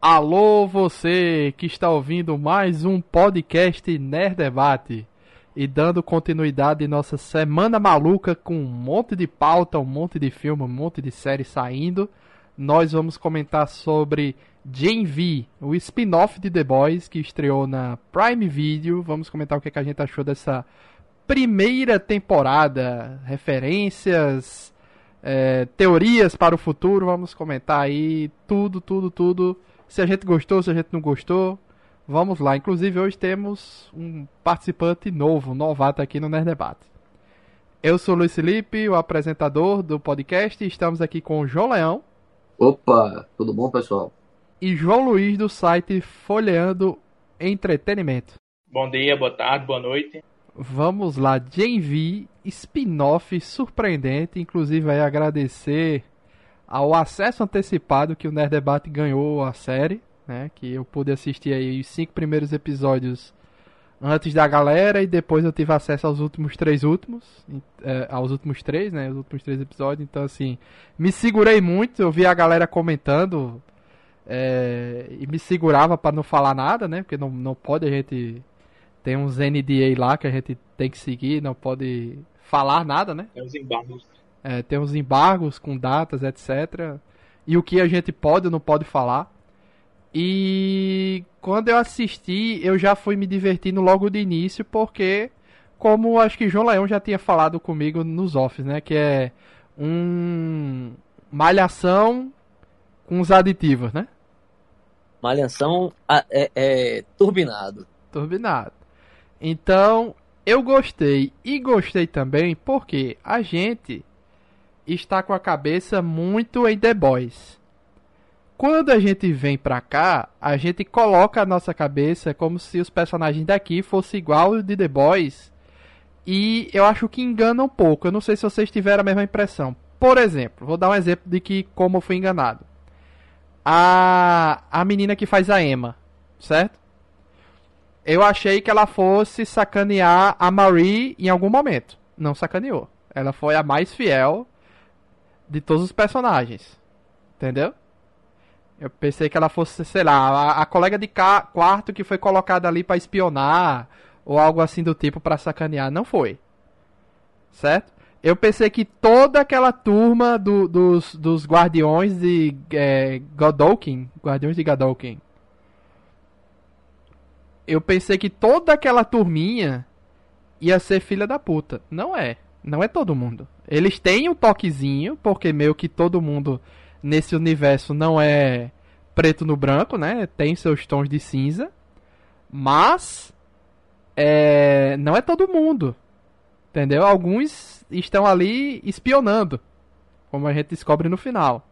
Alô, você que está ouvindo mais um podcast Nerd Debate e dando continuidade nossa semana maluca com um monte de pauta, um monte de filme, um monte de série saindo. Nós vamos comentar sobre Gen V, o spin-off de The Boys que estreou na Prime Video. Vamos comentar o que, a gente achou dessa primeira temporada, referências, é, teorias para o futuro. Vamos comentar aí tudo, tudo, tudo se a gente gostou, se a gente não gostou. Vamos lá. Inclusive, hoje temos um participante novo, novato aqui no Nerd Debate. Eu sou o Luiz Felipe, o apresentador do podcast, e estamos aqui com o João Leão. Opa, tudo bom, pessoal? E João Luiz, do site Folheando Entretenimento. Bom dia, boa tarde, boa noite. Vamos lá, Gen V, spin-off surpreendente. Inclusive, aí agradecer ao acesso antecipado que o Nerd Debate ganhou à série, né? Que eu pude assistir aí os cinco primeiros episódios antes da galera e depois eu tive acesso aos últimos três últimos, é, aos últimos três, né? Os últimos três episódios. Então assim, me segurei muito. Eu vi a galera comentando é, e me segurava para não falar nada, né? Porque não, não pode a gente tem uns NDA lá que a gente tem que seguir, não pode falar nada, né? Tem os embargos é, tem os embargos com datas, etc. E o que a gente pode ou não pode falar. E quando eu assisti, eu já fui me divertindo logo de início, porque, como acho que João Leão já tinha falado comigo nos offs, né? Que é um. Malhação com os aditivos, né? Malhação é, é turbinado. Turbinado. Então, eu gostei. E gostei também porque a gente está com a cabeça muito em The Boys. Quando a gente vem pra cá, a gente coloca a nossa cabeça como se os personagens daqui fossem igual de The Boys. E eu acho que engana um pouco. Eu não sei se vocês tiveram a mesma impressão. Por exemplo, vou dar um exemplo de que como eu fui enganado. A, a menina que faz a Emma, certo? Eu achei que ela fosse sacanear a Marie em algum momento. Não sacaneou. Ela foi a mais fiel de todos os personagens. Entendeu? Eu pensei que ela fosse, sei lá, a, a colega de quarto que foi colocada ali para espionar ou algo assim do tipo para sacanear. Não foi. Certo? Eu pensei que toda aquela turma do, dos, dos guardiões de é, Godolkin, guardiões de Godolkin, eu pensei que toda aquela turminha ia ser filha da puta. Não é. Não é todo mundo. Eles têm um toquezinho, porque meio que todo mundo nesse universo não é preto no branco, né? Tem seus tons de cinza. Mas é, não é todo mundo. Entendeu? Alguns estão ali espionando, como a gente descobre no final.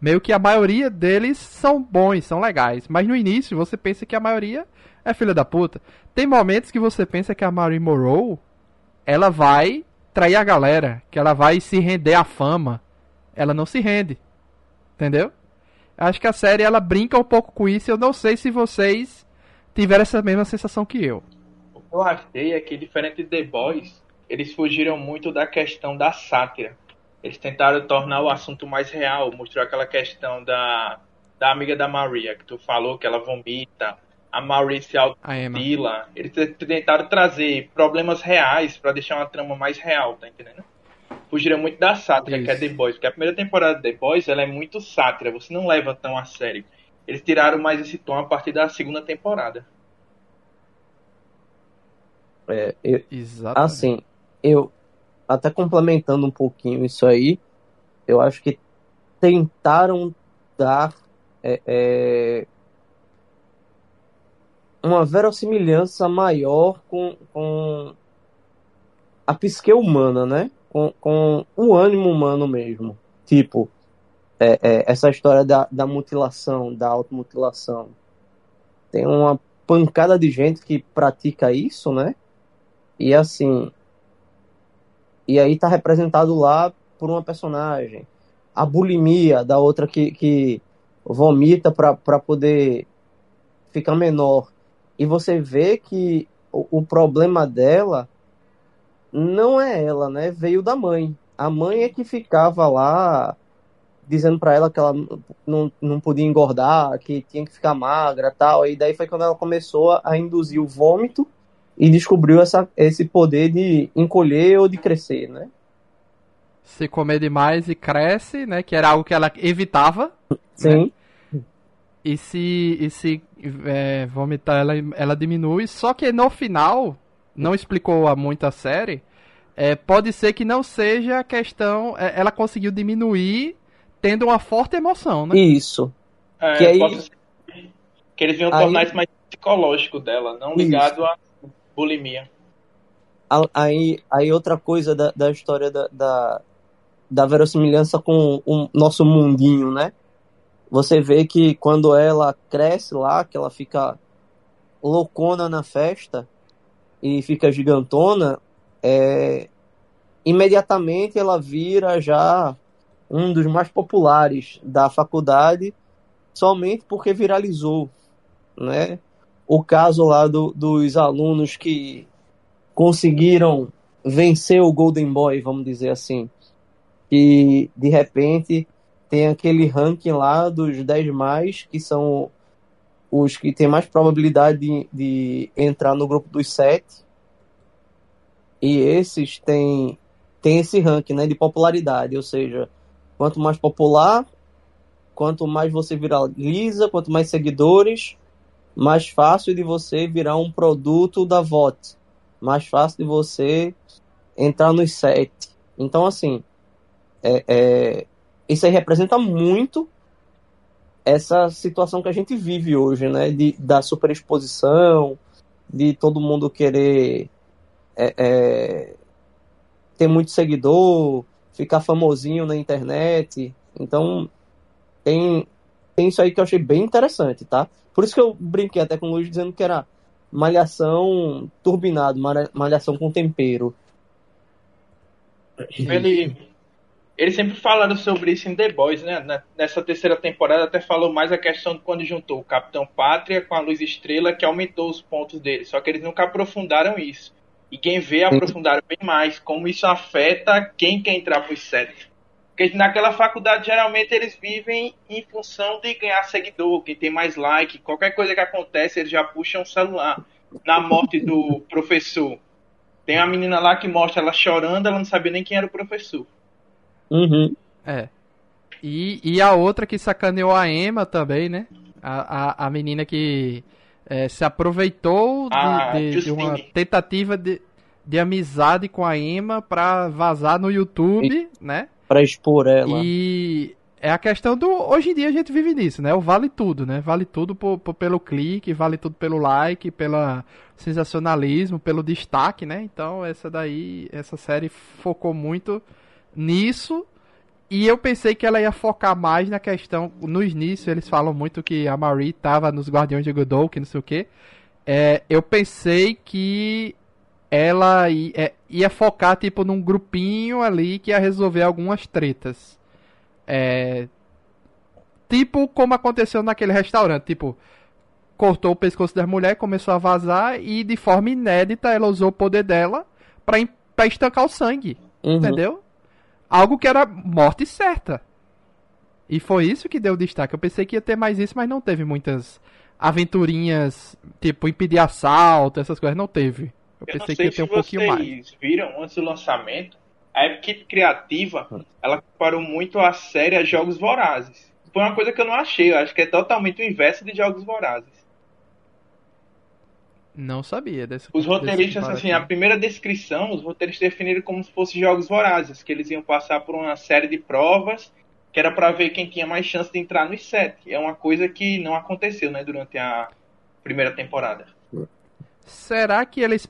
Meio que a maioria deles são bons, são legais. Mas no início você pensa que a maioria é filha da puta. Tem momentos que você pensa que a Marie Moreau ela vai trair a galera, que ela vai se render à fama. Ela não se rende. Entendeu? Acho que a série ela brinca um pouco com isso. Eu não sei se vocês tiveram essa mesma sensação que eu. O que eu achei é que, diferente de The Boys, eles fugiram muito da questão da sátira. Eles tentaram tornar o assunto mais real, mostrou aquela questão da, da amiga da Maria, que tu falou que ela vomita, a Maurice Altila. Eles tentaram trazer problemas reais para deixar uma trama mais real, tá entendendo? Fugiram muito da sátira, Isso. que é The Boys. Porque a primeira temporada de The Boys ela é muito sátira, você não leva tão a sério. Eles tiraram mais esse tom a partir da segunda temporada. É, eu, Exatamente. Assim, eu até complementando um pouquinho isso aí, eu acho que tentaram dar é, é, uma verossimilhança maior com, com a psique humana, né? Com, com o ânimo humano mesmo. Tipo, é, é, essa história da, da mutilação, da automutilação. Tem uma pancada de gente que pratica isso, né? E assim. E aí tá representado lá por uma personagem. A bulimia da outra que, que vomita para poder ficar menor e você vê que o, o problema dela não é ela, né? Veio da mãe. A mãe é que ficava lá dizendo para ela que ela não, não podia engordar, que tinha que ficar magra tal. E daí foi quando ela começou a induzir o vômito e descobriu essa, esse poder de encolher ou de crescer, né? Se comer demais e cresce, né? Que era algo que ela evitava. Sim. Né? E se, e se é, vomitar, ela, ela diminui. Só que no final, não explicou muito a série, é, pode ser que não seja a questão. É, ela conseguiu diminuir tendo uma forte emoção, né? Isso. É, que, aí... que eles iam tornar aí... isso mais psicológico dela, não ligado à bulimia. Aí, aí outra coisa da, da história da, da, da verossimilhança com o nosso mundinho, né? Você vê que quando ela cresce lá, que ela fica loucona na festa e fica gigantona, é, imediatamente ela vira já um dos mais populares da faculdade, somente porque viralizou, né? O caso lá do, dos alunos que conseguiram vencer o Golden Boy, vamos dizer assim, e de repente tem aquele ranking lá dos 10 mais, que são os que têm mais probabilidade de, de entrar no grupo dos 7. E esses têm, têm esse ranking né, de popularidade, ou seja, quanto mais popular, quanto mais você viraliza, quanto mais seguidores, mais fácil de você virar um produto da VOT, mais fácil de você entrar nos 7. Então, assim, é, é, isso aí representa muito essa situação que a gente vive hoje, né? De, da superexposição, de todo mundo querer é, é, ter muito seguidor, ficar famosinho na internet. Então, tem, tem isso aí que eu achei bem interessante, tá? Por isso que eu brinquei até com o Luiz dizendo que era malhação turbinado, malhação com tempero. Ele, eles sempre falaram sobre isso em The Boys, né? Nessa terceira temporada até falou mais a questão de quando juntou o Capitão Pátria com a Luz Estrela, que aumentou os pontos dele. Só que eles nunca aprofundaram isso. E quem vê aprofundaram bem mais como isso afeta quem quer entrar para os sete. Porque naquela faculdade geralmente eles vivem em função de ganhar seguidor, quem tem mais like, qualquer coisa que acontece eles já puxam o celular. Na morte do professor. Tem uma menina lá que mostra ela chorando, ela não sabia nem quem era o professor. Uhum. É. E, e a outra que sacaneou a Emma também, né? A, a, a menina que é, se aproveitou de, ah, de, de, uma tentativa de, de amizade com a Emma pra vazar no YouTube, e, né? Pra expor ela. E é a questão do. Hoje em dia a gente vive nisso, né? O vale tudo, né? Vale tudo por, por, pelo clique, vale tudo pelo like, pelo sensacionalismo, pelo destaque, né? Então essa daí, essa série focou muito nisso. E eu pensei que ela ia focar mais na questão. No início, eles falam muito que a Marie tava nos Guardiões de Godot, que não sei o que. É, eu pensei que ela ia, é, ia, focar, tipo, num grupinho ali que ia resolver algumas tretas. É, tipo como aconteceu naquele restaurante. Tipo, cortou o pescoço da mulher, começou a vazar e de forma inédita ela usou o poder dela pra, pra estancar o sangue. Uhum. Entendeu? Algo que era morte certa. E foi isso que deu destaque. Eu pensei que ia ter mais isso, mas não teve muitas aventurinhas, tipo, impedir assalto, essas coisas, não teve. Eu, eu pensei que ia ter um pouquinho mais. Vocês viram antes do lançamento? A equipe criativa, ela comparou muito a série a Jogos Vorazes. Foi uma coisa que eu não achei, eu acho que é totalmente o inverso de Jogos Vorazes. Não sabia dessa Os roteiristas, assim, a primeira descrição, os roteiristas definiram como se fossem jogos vorazes, que eles iam passar por uma série de provas que era para ver quem tinha mais chance de entrar nos sete. É uma coisa que não aconteceu, né, durante a primeira temporada. Será que eles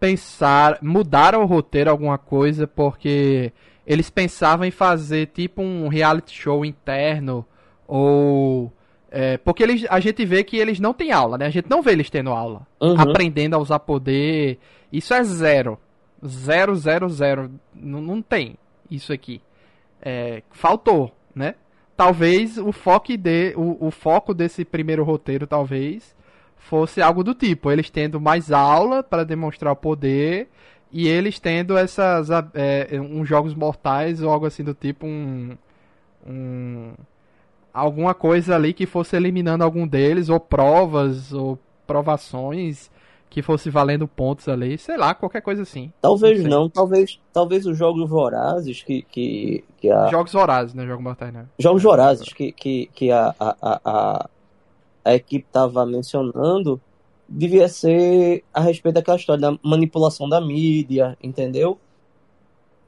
pensaram, mudaram o roteiro alguma coisa porque eles pensavam em fazer tipo um reality show interno ou é, porque eles, a gente vê que eles não têm aula, né? A gente não vê eles tendo aula. Uhum. Aprendendo a usar poder. Isso é zero. Zero, zero, zero. N não tem isso aqui. É, faltou, né? Talvez o foco, de, o, o foco desse primeiro roteiro, talvez, fosse algo do tipo. Eles tendo mais aula para demonstrar o poder. E eles tendo essas. É, uns jogos mortais ou algo assim do tipo. Um, um alguma coisa ali que fosse eliminando algum deles, ou provas, ou provações que fosse valendo pontos ali, sei lá, qualquer coisa assim. Talvez não, não talvez, talvez os jogos vorazes que, que, que a... Jogos vorazes, né? Jogo mortais, né? Jogos vorazes que, que, que a, a, a, a equipe estava mencionando devia ser a respeito daquela história da manipulação da mídia, entendeu?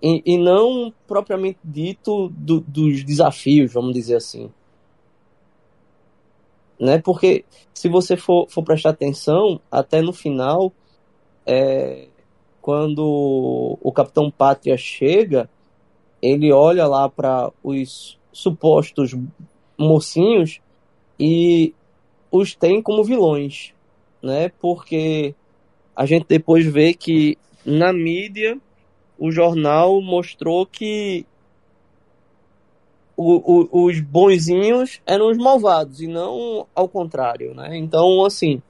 E, e não propriamente dito do, dos desafios, vamos dizer assim né? Porque se você for, for prestar atenção, até no final, é, quando o Capitão Pátria chega, ele olha lá para os supostos mocinhos e os tem como vilões, né? Porque a gente depois vê que na mídia o jornal mostrou que o, o, os bonzinhos eram os malvados e não ao contrário, né? Então, assim,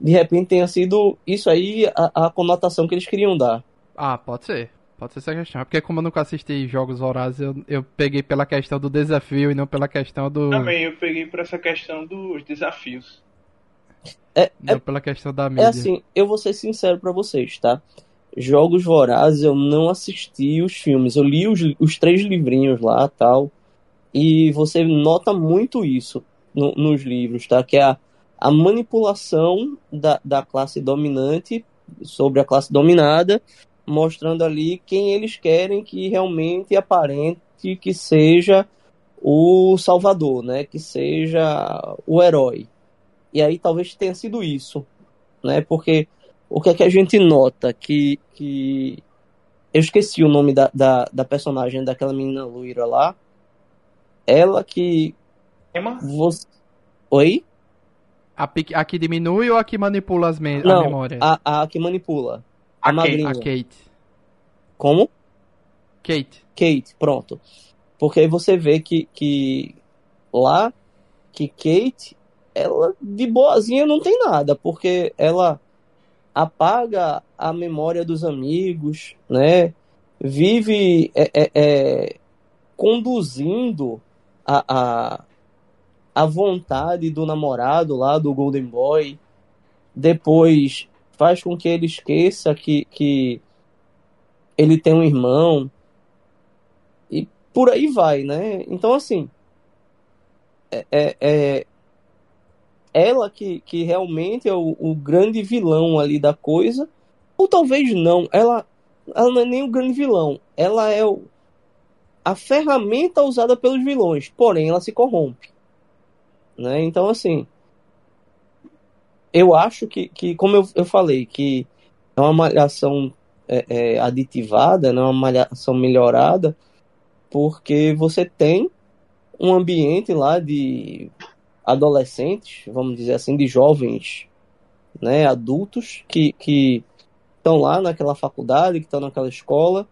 de repente tenha sido isso aí a, a conotação que eles queriam dar. Ah, pode ser. Pode ser essa questão. É porque como eu nunca assisti jogos horários, eu, eu peguei pela questão do desafio e não pela questão do. Também, eu peguei por essa questão dos desafios. É, não é, pela questão da é mídia. É assim, eu vou ser sincero para vocês, tá? Jogos Vorazes eu não assisti os filmes. Eu li os, os três livrinhos lá tal. E você nota muito isso no, nos livros, tá? Que é a, a manipulação da, da classe dominante sobre a classe dominada, mostrando ali quem eles querem que realmente aparente que seja o salvador, né? Que seja o herói. E aí talvez tenha sido isso, né? Porque o que é que a gente nota? Que, que... eu esqueci o nome da, da, da personagem daquela menina loira lá, ela que. Emma? Você... Oi? A, a que diminui ou a que manipula as me Não, a memória? A, a que manipula. A, A madrinha. A Kate. Como? Kate. Kate, pronto. Porque aí você vê que, que lá, que Kate, ela de boazinha não tem nada, porque ela apaga a memória dos amigos, né? Vive é, é, é, conduzindo a, a, a vontade do namorado lá, do Golden Boy. Depois faz com que ele esqueça que, que ele tem um irmão. E por aí vai, né? Então, assim. É, é, é ela que, que realmente é o, o, grande vilão ali da coisa. Ou talvez não. Ela, ela não é nem o grande vilão. Ela é o, a ferramenta usada pelos vilões, porém ela se corrompe. Né? Então, assim, eu acho que, que como eu, eu falei, que é uma malhação é, é, aditivada, não é uma malhação melhorada, porque você tem um ambiente lá de adolescentes, vamos dizer assim, de jovens, né, adultos que estão lá naquela faculdade, que estão naquela escola,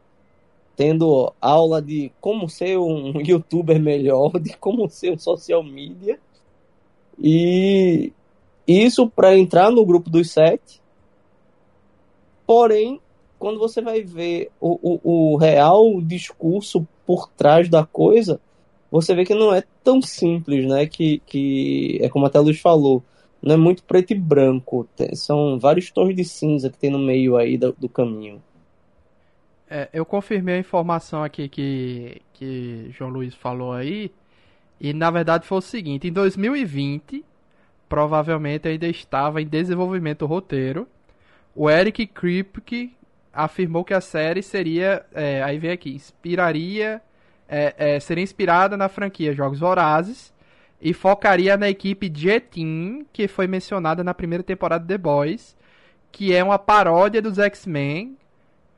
tendo aula de como ser um youtuber melhor, de como ser um social media. E isso para entrar no grupo dos sete. Porém, quando você vai ver o, o, o, real discurso por trás da coisa, você vê que não é tão simples, né? Que, que é como até a Luz falou, não é muito preto e branco. Tem, são vários tons de cinza que tem no meio aí do, do caminho. É, eu confirmei a informação aqui que, que João Luiz falou aí. E na verdade foi o seguinte: em 2020, provavelmente ainda estava em desenvolvimento o roteiro. O Eric Kripke afirmou que a série seria. É, aí vem aqui: inspiraria. É, é, seria inspirada na franquia Jogos Vorazes e focaria na equipe J-Team, que foi mencionada na primeira temporada de The Boys, que é uma paródia dos X-Men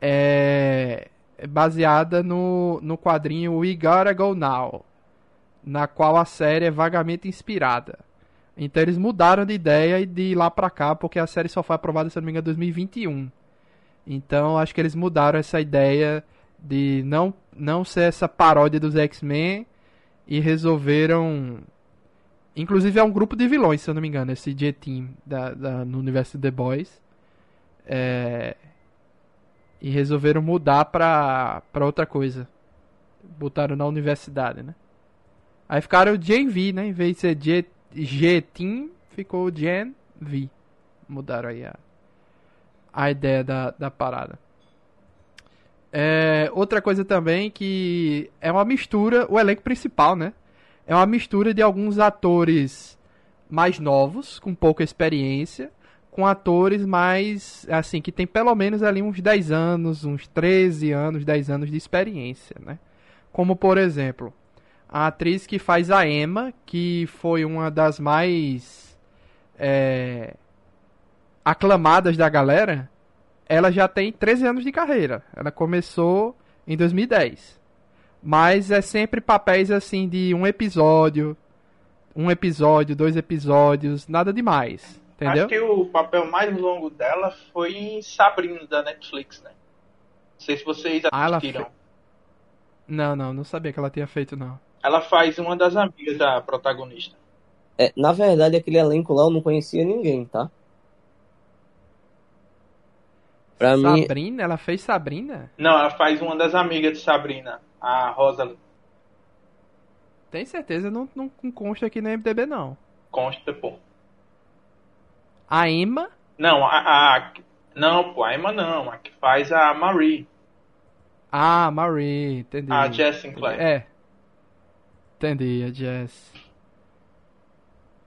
é baseada no, no quadrinho We Gotta Go Now, na qual a série é vagamente inspirada. Então eles mudaram de ideia e de lá pra cá, porque a série só foi aprovada, se não me engano, em 2021. Então acho que eles mudaram essa ideia de não, não ser essa paródia dos X-Men e resolveram. Inclusive é um grupo de vilões, se eu não me engano, esse J-Team da, da, no universo de The Boys. É, e resolveram mudar pra, pra outra coisa. Botaram na universidade, né? Aí ficaram Gen V, né? Em vez de ser G, G-Team, ficou Gen V. Mudaram aí a, a ideia da, da parada. É, outra coisa também que é uma mistura, o elenco principal, né? É uma mistura de alguns atores mais novos, com pouca experiência, com atores mais, assim, que tem pelo menos ali uns 10 anos, uns 13 anos, 10 anos de experiência, né? Como, por exemplo, a atriz que faz a Emma, que foi uma das mais é, aclamadas da galera, ela já tem 13 anos de carreira. Ela começou em 2010. Mas é sempre papéis assim de um episódio, um episódio, dois episódios, nada demais. Entendeu? Acho que o papel mais longo dela foi em Sabrina da Netflix, né? Não sei se vocês Ah, assistiram. fe- Não, não, não sabia que ela tinha feito, não. Ela faz uma das amigas da protagonista. É, na verdade, aquele elenco lá eu não conhecia ninguém, tá? Pra mim, Sabrina? Ela fez Sabrina? Não, ela faz uma das amigas de Sabrina, a Rosa Tem certeza, não, não consta aqui no MDB, não. Consta, pô. A Emma, Não, a, a- Não, pô, a Emma não, a que faz a Marie, ah, Marie, entendi. a Jess Sinclair. É. Entendi, a Jess.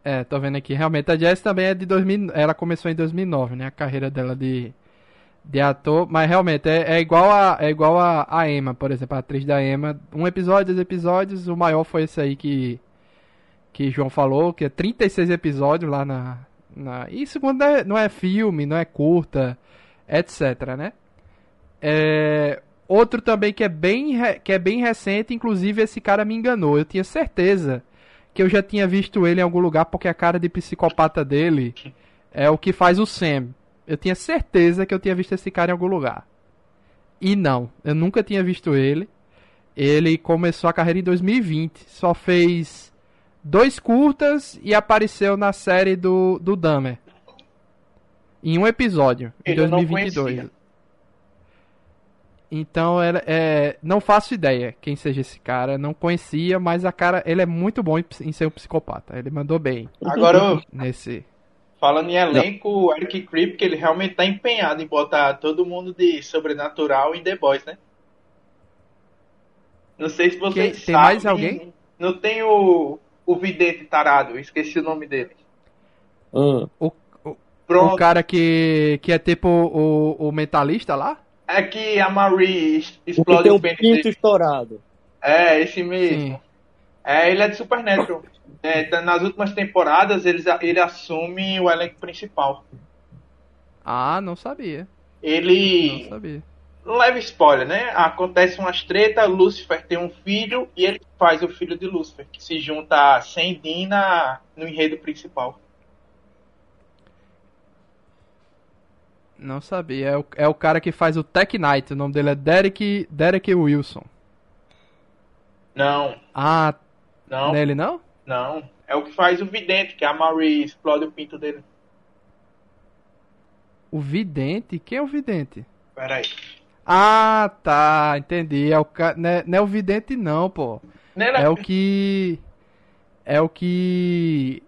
É, tô vendo aqui. Realmente, a Jess também é de 2000. Ela começou em 2009, né? A carreira dela de, de ator. Mas realmente, é, é igual, a, é igual a, a Emma, por exemplo, a atriz da Emma. Um episódio, dois episódios. O maior foi esse aí que. Que João falou, que é 36 episódios lá na. Na isso quando é- não é filme, não é curta, etc, né? É, outro também que é bem que é bem recente, inclusive esse cara me enganou. Eu tinha certeza que eu já tinha visto ele em algum lugar porque a cara de psicopata dele é o que faz o Sam. Eu tinha certeza que eu tinha visto esse cara em algum lugar. E não, eu nunca tinha visto ele. Ele começou a carreira em 2020, só fez dois curtas e apareceu na série do do Dahmer. Em um episódio, em Ele eu não 2022. conhecia. Então, ela- é, não faço ideia quem seja esse cara, não conhecia, mas a cara, ele é muito bom em, ser um psicopata. Ele mandou bem Agora, nesse. falando em elenco, o Eric Kripke, ele realmente tá empenhado em botar todo mundo de sobrenatural em The Boys, né? Não sei se vocês Quem- tem sabem. mais alguém? Não tem o, o vidente tarado, eu esqueci o nome dele. hum, O, o, Pronto. o cara que, que é tipo o, o mentalista lá? É que a Marie o explode o um pênis pinto estourado. É, esse mesmo. Sim. É, ele é de Supernatural. É, tá- nas últimas temporadas, eles, ele assume o elenco principal. Ah, não sabia. Não Ele. sabia. Não leva spoiler, né? Acontece umas treta, Lúcifer tem um filho e ele faz o filho de Lúcifer, que se junta a Sandin na, no enredo principal. Não sabia. É o, é o cara que faz o Tech Knight. O nome dele é Derek, Derek Wilson. Não, Ah, não, nele não? não. É o que faz o vidente, que a Marie explode o pinto dele. O Vidente? Quem é o Vidente? Pera aí. Ah, tá. Entendi. É o ca... não, é, não é o Vidente, não, pô. Nele É o que. É o que.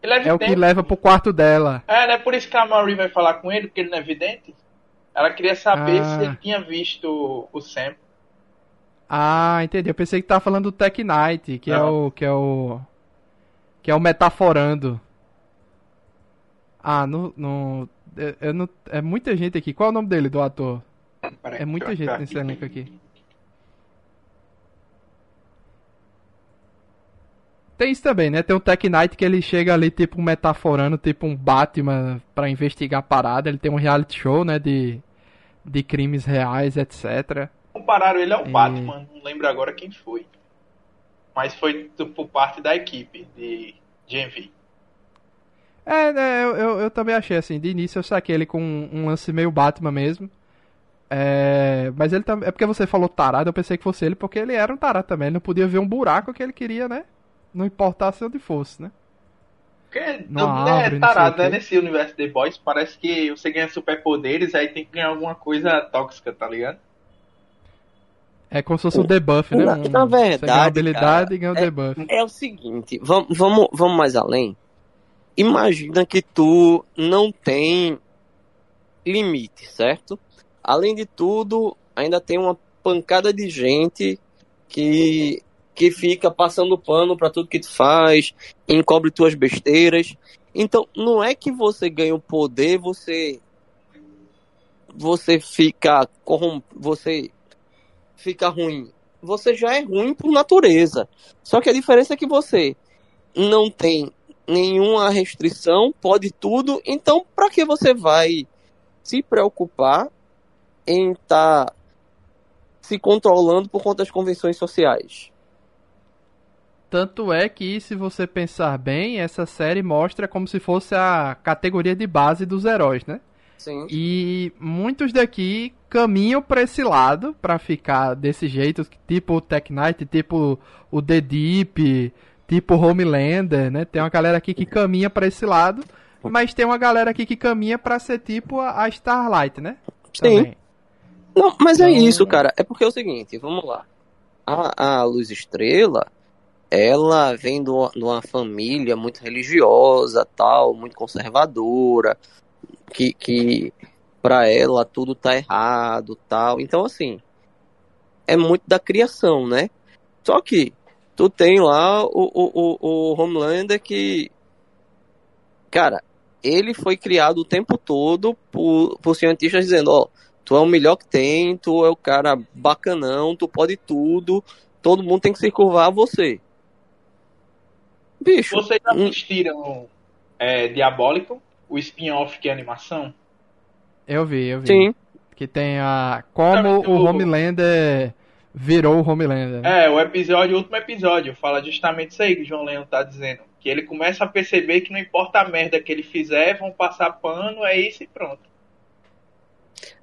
Ele é É o que leva pro quarto dela. É, não é por isso que a Marie vai falar com ele, porque ele não é vidente. Ela queria saber Ah. se ele tinha visto o Sam. Ah, entendi. Eu pensei que tava falando do Tech Knight, que é Não. o. que é o. Que é o metaforando. Ah, no. no eu, eu não, é muita gente aqui. Qual é o nome dele, do ator? É muita gente nesse elenco aqui. Tem isso também, né? Tem o Tech Knight que ele chega ali, tipo, metaforando, tipo um Batman pra investigar a parada. Ele tem um reality show, né? De, de crimes reais, etc. Compararam ele ao E- Batman, não lembro agora quem foi. Mas foi por parte da equipe de GMV. É, né, eu, eu, eu também achei assim, de início eu saquei ele com um, um lance meio Batman mesmo. É, mas ele também. É porque você falou tarado, eu pensei que fosse ele, porque ele era um tarado também. Ele não podia ver um buraco que ele queria, né? Não importasse onde fosse, né? Porque Não todo mundo abre, é não tarado, né? Nesse universo The Boys, parece que você ganha superpoderes, aí tem que ganhar alguma coisa tóxica, tá ligado? É como se fosse um debuff, né? Na- Um- na você ganha verdade, habilidade cara, e ganha um é- debuff. É o seguinte, vamos, vamos, vamos mais além. Imagina que tu não tem limite, certo? Além de tudo, ainda tem uma pancada de gente que, que fica passando pano pra tudo que tu faz, encobre tuas besteiras. Então, não é que você ganha o poder, você você fica corrom... você fica ruim. Você já é ruim por natureza. Só que a diferença é que você não tem nenhuma restrição, pode tudo. Então, para que você vai se preocupar em estar se controlando por conta das convenções sociais? Tanto é que, se você pensar bem, essa série mostra como se fosse a categoria de base dos heróis, né? Sim. E muitos daqui caminham pra esse lado, pra ficar desse jeito, tipo o Tech Knight, tipo o The Deep, tipo o Homelander, né? Tem uma galera aqui que caminha pra esse lado, mas tem uma galera aqui que caminha pra ser tipo a Starlight, né? Sim. Não, mas é Então- isso, cara. É porque é o seguinte, vamos lá. A, a Luz Estrela, ela vem de uma, família muito religiosa, tal, muito conservadora, que, que para ela tudo tá errado, tal. Então, assim, é muito da criação, né? Só que tu tem lá o, o, o, o Homelander que, cara, ele foi criado o tempo todo por, por cientistas dizendo, ó, tu é o melhor que tem, tu é o cara bacanão, tu pode tudo, todo mundo tem que se curvar a você. Bicho, Vocês já hum, assistiram é, Diabólico, o spin-off que é animação? Eu vi, eu vi. sim, Que tem a. Como o- Homelander virou o Homelander. né? É, o episódio, o último episódio, fala justamente isso aí que o João Leão tá dizendo. Que ele começa a perceber que não importa a merda que ele fizer, vão passar pano, é isso e pronto.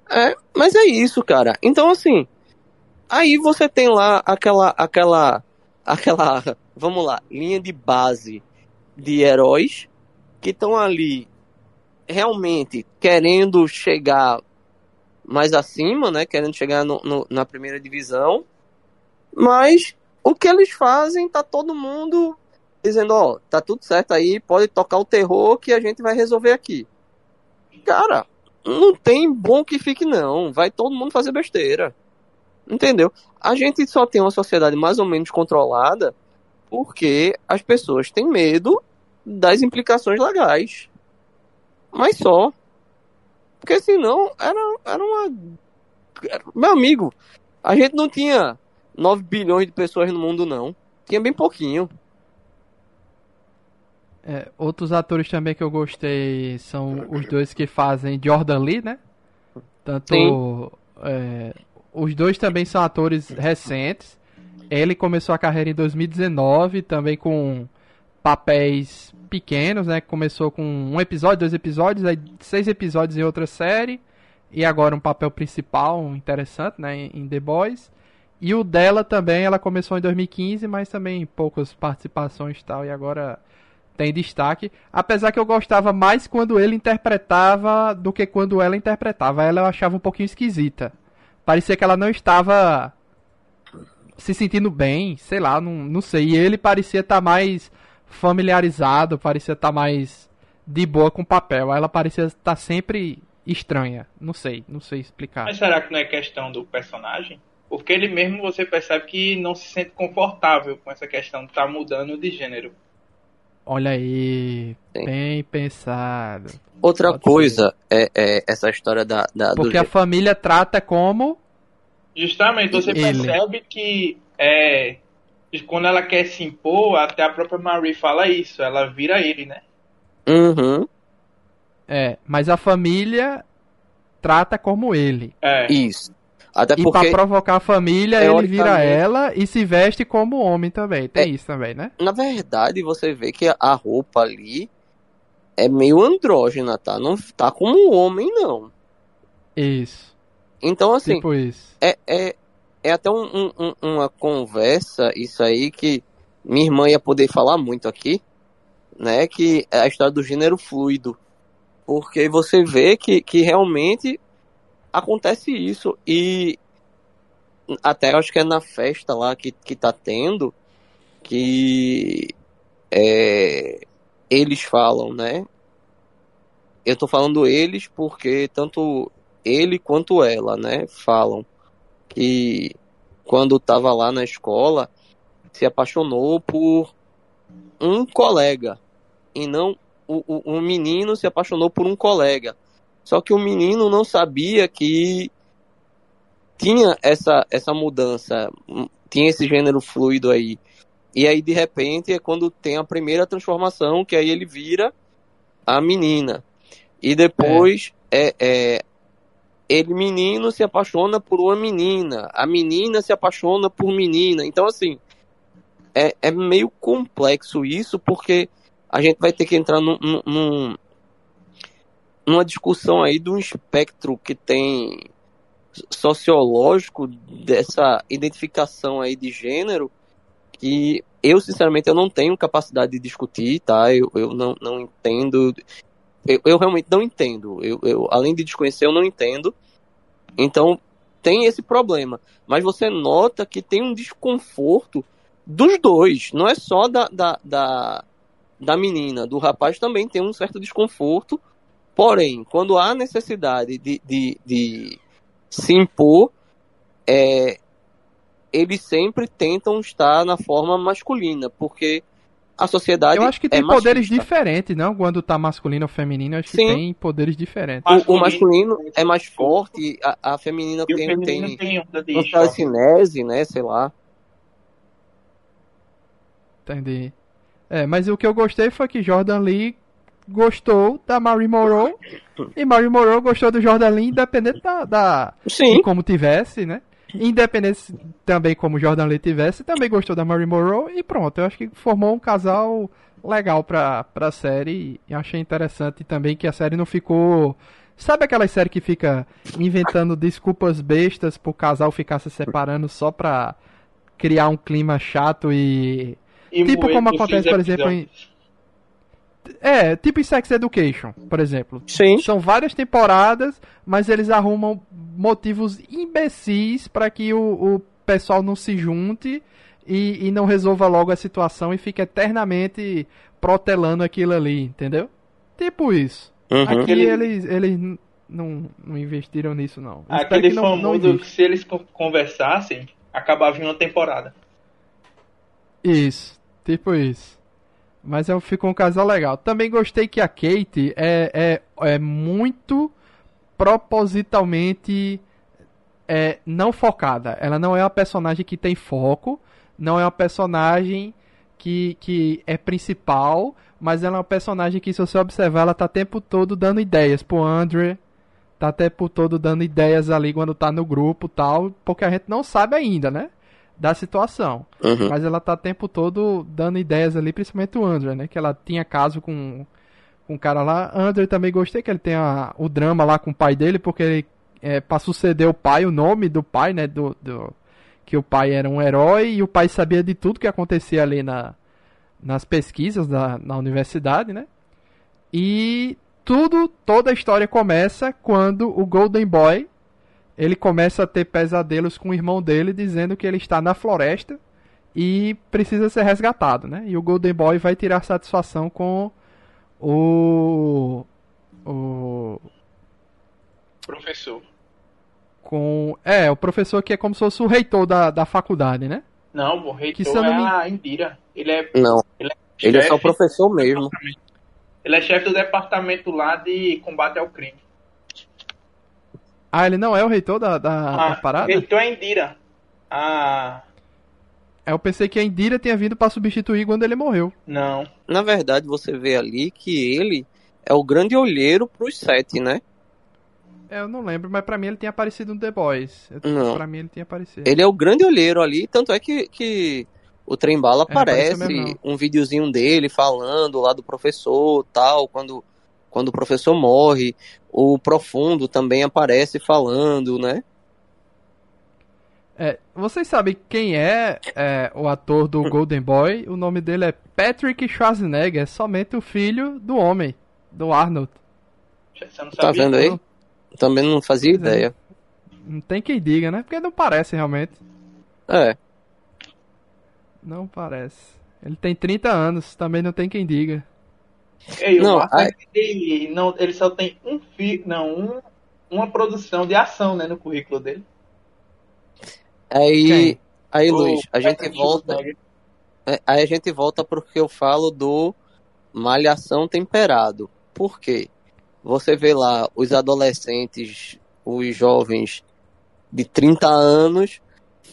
É, mas é isso, cara. Então, assim, aí você tem lá aquela, aquela, aquela, vamos lá, linha de base de heróis que estão ali realmente querendo chegar mais acima, né? Querendo chegar no- no- na primeira divisão. Mas o que eles fazem, tá todo mundo dizendo, ó, tá tudo certo aí, pode tocar o terror que a gente vai resolver aqui. Cara, não tem bom que fique, não. Vai todo mundo fazer besteira. Entendeu? A gente só tem uma sociedade mais ou menos controlada porque as pessoas têm medo das implicações legais. Mas só. Porque senão era, era uma. era- Meu amigo, a gente não tinha 9 bilhões de pessoas no mundo, não. Tinha bem pouquinho. É, outros atores também que eu gostei são os dois que fazem Jordan Lee, né? Tanto. Sim. é, os dois também são atores recentes. Ele começou a carreira em 2019, também com papéis pequenos, né? Começou com um episódio, dois episódios, aí seis episódios em outra série. E agora um papel principal interessante, né? Em em The Boys. E o dela também, ela começou em 2015, mas também poucas participações e tal. E agora tem destaque. Apesar que eu gostava mais quando ele interpretava do que quando ela interpretava. Ela eu achava um pouquinho esquisita. Parecia que ela não estava se sentindo bem, sei lá, não, não sei. E ele parecia estar mais familiarizado, parecia estar mais de boa com o papel. Ela parecia estar sempre estranha. Não sei, não sei explicar. Mas será que não é questão do personagem? Porque ele mesmo você percebe que não se sente confortável com essa questão de estar mudando de gênero. Olha aí, Sim. bem pensado. Outra Pode coisa é, é essa história da. da do Porque a família trata como Justamente, você Ele. percebe que é, quando ela quer se impor, até a própria Marie fala isso, ela vira ele, né? Uhum, É, mas a família trata como ele. É, isso. Até E porque, pra provocar a família, ele vira ela e se veste como homem também. Tem É. isso também, né? na verdade, você vê que a roupa ali é meio andrógena, tá? Não tá como um homem, não. Isso. Então, assim, tipo isso. é, é, é até um- um- uma conversa, isso aí, que minha irmã ia poder falar muito aqui, né? Que é a história do gênero fluido. Porque você vê que, que realmente acontece isso. E até acho que é na festa lá que, que tá tendo, que é, eles falam, né? Eu tô falando eles porque tanto ele quanto ela, né, falam que quando tava lá na escola se apaixonou por um colega e não o, o, menino se apaixonou por um colega. Só que o menino não sabia que tinha essa, essa mudança, tinha esse gênero fluido aí. E aí, de repente, é quando tem a primeira transformação, que aí ele vira a menina. E depois é. é, é ele, menino, se apaixona por uma menina. A menina se apaixona por menina. Então, assim, é, é meio complexo isso, porque a gente vai ter que entrar num, num, numa discussão aí de um espectro que tem sociológico dessa identificação aí de gênero que eu, sinceramente, eu não tenho capacidade de discutir, tá? Eu, eu não, não entendo. Eu, eu realmente não entendo. Eu, eu, além de desconhecer, eu não entendo. Então, tem esse problema. Mas você nota que tem um desconforto dos dois. Não é só da, da, da, da menina. Do rapaz também tem um certo desconforto. Porém, quando há necessidade de, de, de se impor, é, eles sempre tentam estar na forma masculina, porque a sociedade. Eu acho que tem é poderes diferentes, não? Quando tá masculino ou feminino, acho Sim. que tem poderes diferentes. O, o masculino é mais forte, a, a feminina tem, tem, tem, tem telecinese, né? Sei lá. Entendi. É, mas o que eu gostei foi que Jordan Lee gostou da Marie Moreau e Marie Moreau gostou do Jordan Lee, independente da, da Sim. de como tivesse, né? Independente também como Jordan Lee tivesse, também gostou da Marie Moreau e pronto. Eu acho que formou um casal legal pra, pra série e achei interessante também que a série não ficou. Sabe aquela série que fica inventando desculpas bestas pro casal ficar se separando só pra criar um clima chato e. e tipo como acontece, por exemplo, em. É, tipo em Sex Education, por exemplo. Sim. São várias temporadas, mas eles arrumam motivos imbecis para que o, o, pessoal não se junte e, e, não resolva logo a situação e fique eternamente protelando aquilo ali, entendeu? Tipo isso. Uhum. Aqui Aquele... eles, eles não, não investiram nisso, não. Aquele que não, famoso não que se eles conversassem, acabava em uma temporada. Isso, tipo isso. Mas é, ficou um casal legal. Também gostei que a Kate é, é, é muito propositalmente é, não focada. Ela não é uma personagem que tem foco, não é uma personagem que, que é principal, mas ela é uma personagem que, se você observar, ela tá o tempo todo dando ideias pro Andre, tá o tempo todo dando ideias ali quando tá no grupo tal, porque a gente não sabe ainda, né? Da situação. Uhum. Mas ela tá o tempo todo dando ideias ali, principalmente o Andrew, né? Que ela tinha caso com, com um cara lá. Andrew também gostei que ele tem a, o drama lá com o pai dele, porque ele, é, pra suceder o pai, o nome do pai, né? Do, do, que o pai era um herói e o pai sabia de tudo que acontecia ali na, nas pesquisas da, na universidade, né? E tudo, toda a história começa quando o Golden Boy ele começa a ter pesadelos com o irmão dele dizendo que ele está na floresta e precisa ser resgatado, né? E o Golden Boy vai tirar satisfação com o o professor. Com é, o professor que é como se fosse o reitor da, da faculdade, né? Não, o reitor que, é me... a Indira. Ele é Não. Ele é, ele é só professor mesmo. Ele é chefe do departamento lá de combate ao crime. Ah, ele não é o reitor da, da, ah, da parada? O reitor é Indira. Ah. É, eu pensei que a Indira tinha vindo para substituir quando ele morreu. Não. Na verdade, você vê ali que ele é o grande olheiro pros sete, né? É, eu não lembro, mas pra mim ele tinha aparecido no The Boys. Não. Pra mim ele tinha aparecido. Ele é o grande olheiro ali, tanto é que, que o Trembala é, aparece, um videozinho dele falando lá do professor tal, quando quando o professor morre, o Profundo também aparece falando, né? É, vocês sabem quem é, é, o ator do Golden Boy? O nome dele é Patrick Schwarzenegger, é somente o filho do homem, do Arnold. tá vendo aí? Também não fazia pois é. ideia. Não tem quem diga, né? Porque não parece realmente. É. Não parece. Ele tem 30 anos, também não tem quem diga. Ei, Não, o é que ele, não, ele só tem um fi, não, um, uma produção de ação, né, no currículo dele. Aí, Quem? aí O Luiz, a gente volta. É, Aí a gente volta porque eu falo do malhação temperado. Por quê? Você vê lá os adolescentes, os jovens de 30 anos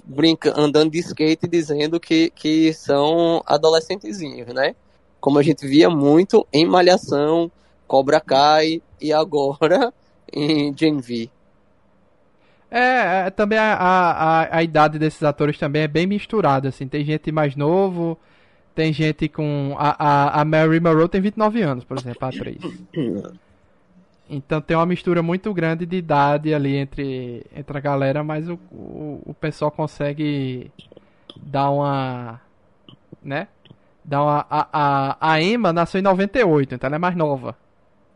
brinca, andando de skate dizendo que, que são adolescentezinhos, né? Como a gente via muito em Malhação, Cobra Kai e agora em Gen V. É, é, também a, a, a, idade desses atores também é bem misturada, assim. Tem gente mais novo, tem gente com... A, a, a Mary Monroe tem 29 anos, por exemplo, a atriz. Então tem uma mistura muito grande de idade ali entre, entre a galera, mas o, o, o pessoal consegue dar uma. né? Dar uma. A, a, a Emma nasceu em 98, então ela é mais nova.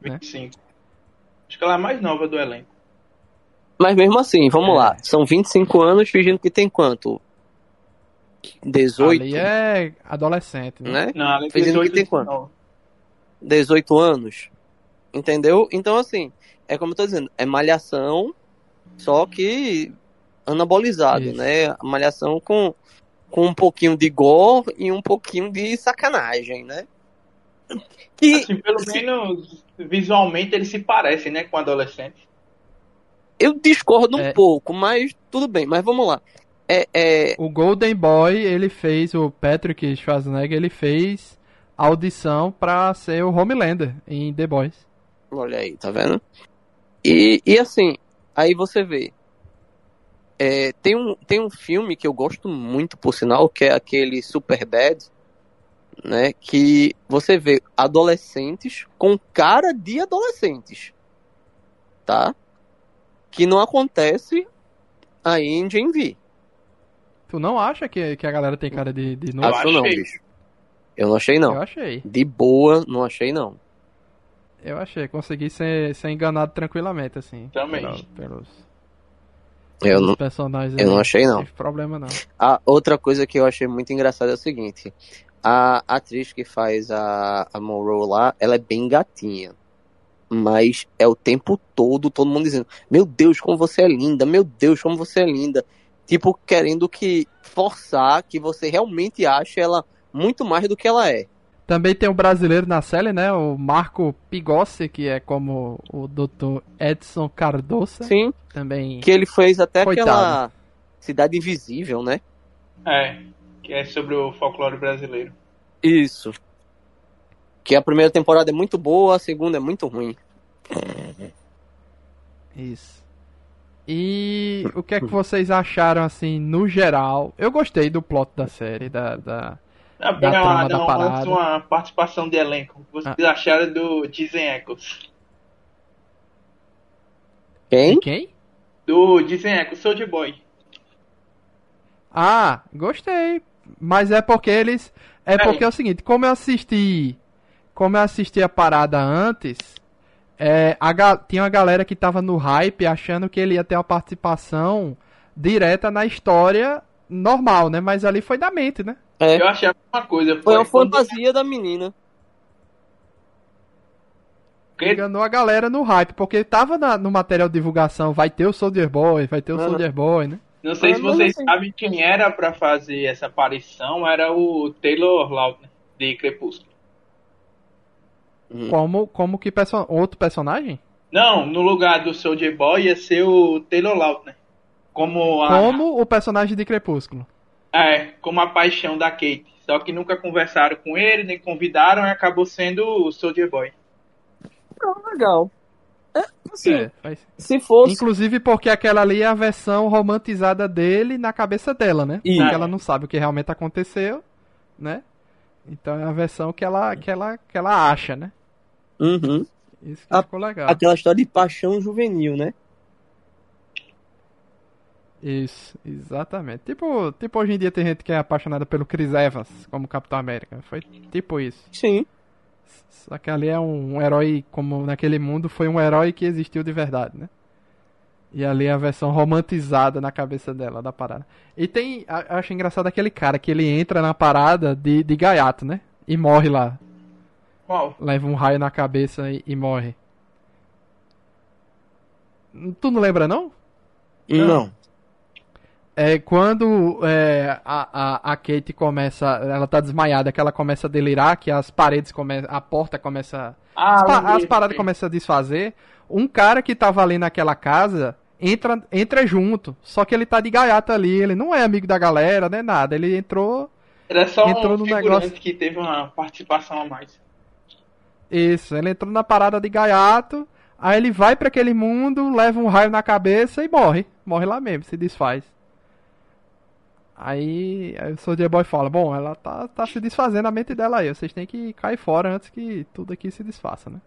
Né? 25. Acho que ela é a mais nova do elenco. Mas mesmo assim, vamos É. lá. São 25 anos fingindo que tem quanto? 18? Ali é adolescente, né? né? Não, ela é Fingindo que 18, tem quanto? 19. 18 anos. Entendeu? Então, assim, é como eu tô dizendo, é malhação, só que anabolizado, Isso. né? Malhação com, com um pouquinho de gore e um pouquinho de sacanagem, né? Que Assim, pelo menos visualmente eles se parecem, né, com adolescentes. eu discordo um É. pouco, mas tudo bem, mas vamos lá. É, é, O Golden Boy, ele fez, o Patrick Schwarzenegger, ele fez a audição pra ser o Homelander em The Boys. Olha aí, tá vendo? E, e assim, aí você vê. É, tem, um, tem um filme que eu gosto muito, por sinal, que é aquele Super Bad, né? Que você vê adolescentes com cara de adolescentes, tá? Que não acontece aí em Gen V. Tu não acha que, que a galera tem cara de, de novo? Acho não, achei. bicho. Eu não achei, não. Eu achei. De boa, não achei, não. Eu achei. Consegui ser, ser enganado tranquilamente, assim. Também. pela- pelos, Eu não, personagens. eu não achei, não. Problema, não. A outra coisa que eu achei muito engraçada é o seguinte: a atriz que faz a, a Monroe lá, ela é bem gatinha. Mas é o tempo todo todo mundo dizendo: Meu Deus, como você é linda, meu Deus, como você é linda. Tipo, querendo que forçar que você realmente ache ela muito mais do que ela é. Também tem o brasileiro na série, né? O Marco Pigossi, que é como o Dr. Edson Cardoça. Sim, Também. que ele fez até Coitado. aquela Cidade Invisível, né? É, que é sobre o folclore brasileiro. Isso. Que a primeira temporada é muito boa, a segunda é muito ruim. Isso. E o que é que vocês acharam, assim, no geral? Eu gostei do plot da série, da. da... Da não, trama da não, parada. uma participação de elenco. Vocês Ah. acharam do Disney Echoes? Quem? De quem? Do Disney Echoes, Soldier Boy. Ah, gostei. Mas é porque eles. É Aí. porque é o seguinte, como eu assisti. Como eu assisti a parada antes. É, a tinha uma galera que tava no hype achando que ele ia ter uma participação direta na história normal, né? Mas ali foi da mente, né? É. Eu achei a mesma coisa. Foi uma quando- fantasia da menina. porque- Enganou a galera no hype, porque tava na- no material de divulgação, vai ter o Soldier Boy, vai ter o Uhum. Soldier Boy, né? Não sei Ah, se vocês assim- sabem quem era pra fazer essa aparição. Era o Taylor Lautner, de Crepúsculo. Hum. Como, como que perso outro personagem? Não, no lugar do Soldier Boy ia ser o Taylor Lautner. Como a, Como o personagem de Crepúsculo. É, como a paixão da Kate. Só que nunca conversaram com ele, nem convidaram e acabou sendo o Soldier Boy. Ah, legal. É, assim, É, faz- se fosse. Inclusive porque aquela ali é a versão romantizada dele na cabeça dela, né? Isso. Porque ela não sabe o que realmente aconteceu, né? Então é a versão que ela, que ela, que ela acha, né? Uhum. Isso que A- ficou legal. Aquela história de paixão juvenil, né? Isso, exatamente. Tipo, tipo hoje em dia tem gente que é apaixonada pelo Chris Evans como Capitão América. Foi tipo isso. Sim. Só que ali é um, um herói, como naquele mundo, foi um herói que existiu de verdade, né? E ali a versão romantizada na cabeça dela da parada. E tem. Eu acho engraçado aquele cara que ele entra na parada de, de gaiato, né? E morre lá. Qual? Leva um raio na cabeça e, e morre. Tu não lembra, não? Não. É quando é, a, a, a Kate começa. Ela tá desmaiada, que ela começa a delirar, que as paredes começam. A porta começa. Ah, as, pa- as paradas começam a desfazer. Um cara que tava ali naquela casa entra, entra junto. Só que ele tá de gaiato ali. Ele não é amigo da galera, nem nada. Ele entrou. Era só Entrou um no negócio- que teve uma participação a mais. Isso, ele entrou na parada de gaiato. Aí ele vai pra aquele mundo, leva um raio na cabeça e morre. Morre lá mesmo, se desfaz. Aí, aí o Soldier Boy fala: Bom, ela tá, tá se desfazendo a mente dela aí. Vocês têm que cair fora antes que tudo aqui se desfaça, né?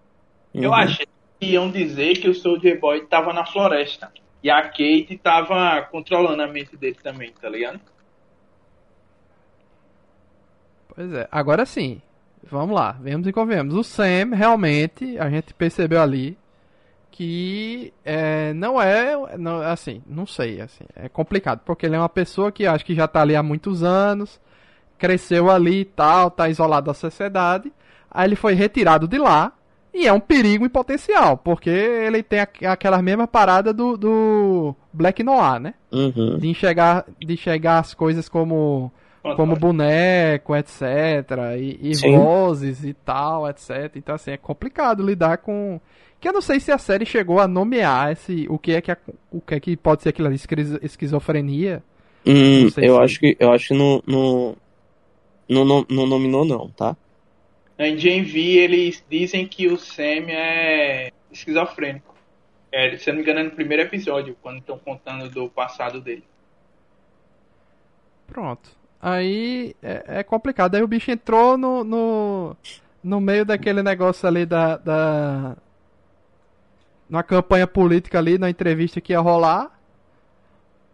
Eu Uhum. achei que iam dizer que o Soldier Boy tava na floresta. E a Kate tava controlando a mente dele também, tá ligado? Pois é, agora sim. Vamos lá, vemos e convenhamos. O Sam, realmente, a gente percebeu ali que é, não é, não, assim, não sei, assim, é complicado, porque ele é uma pessoa que acho que já tá ali há muitos anos, cresceu ali e tal, tá isolado da sociedade, aí ele foi retirado de lá, e é um perigo em potencial, porque ele tem aqu- aquela mesma parada do, do Black Noir, né? Uhum. De enxergar, de enxergar as coisas como como boneco, etc. E, e vozes e tal, etc. Então, assim, é complicado lidar com. Que eu não sei se a série chegou a nomear esse, o que é que, a- o que, é que pode ser aquilo ali, esquizo- esquizofrenia. Hum, Não sei eu se- acho que eu acho que não, não, não, não, não nominou não, tá? Em GMV eles dizem que o Sam é esquizofrênico. É, se eu não me engano, é no primeiro episódio, quando estão contando do passado dele. Pronto. Aí é, é complicado. Aí o bicho entrou no, no, no meio daquele negócio ali da, da. Na campanha política ali, na entrevista que ia rolar.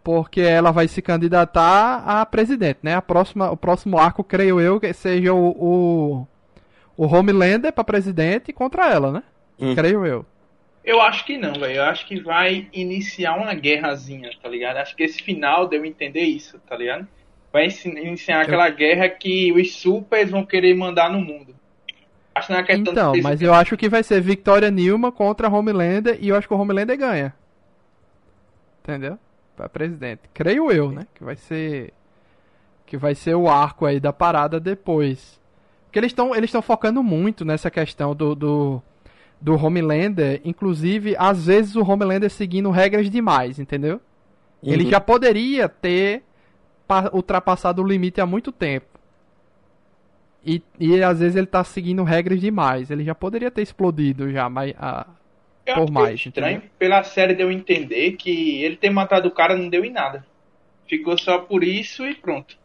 Porque ela vai se candidatar a presidente, né? A próxima, o próximo arco, creio eu, que seja o, o, o Homelander pra presidente contra ela, né? Hum. Creio eu. Eu acho que não, velho. Eu acho que vai iniciar uma guerrazinha, tá ligado? Acho que esse final deu a entender isso, tá ligado? Vai iniciar aquela guerra que os supers vão querer mandar no mundo. Acho que não é questão Então, de mas eu acho que vai ser Victoria Newman contra Homelander e eu acho que o Homelander ganha. Entendeu? Pra presidente. Creio eu, né? Que vai ser que vai ser o arco aí da parada depois. Porque eles estão eles estão focando muito nessa questão do, do do Homelander, inclusive às vezes o Homelander seguindo regras demais, entendeu? Ele Uhum. já poderia ter pa- ultrapassado o limite há muito tempo. E, e às vezes ele tá seguindo regras demais. Ele já poderia ter explodido já, mas ah, Eu por acho mais, estranho. entendeu? Pela série deu a entender que ele ter matado o cara não deu em nada. Ficou só por isso e pronto.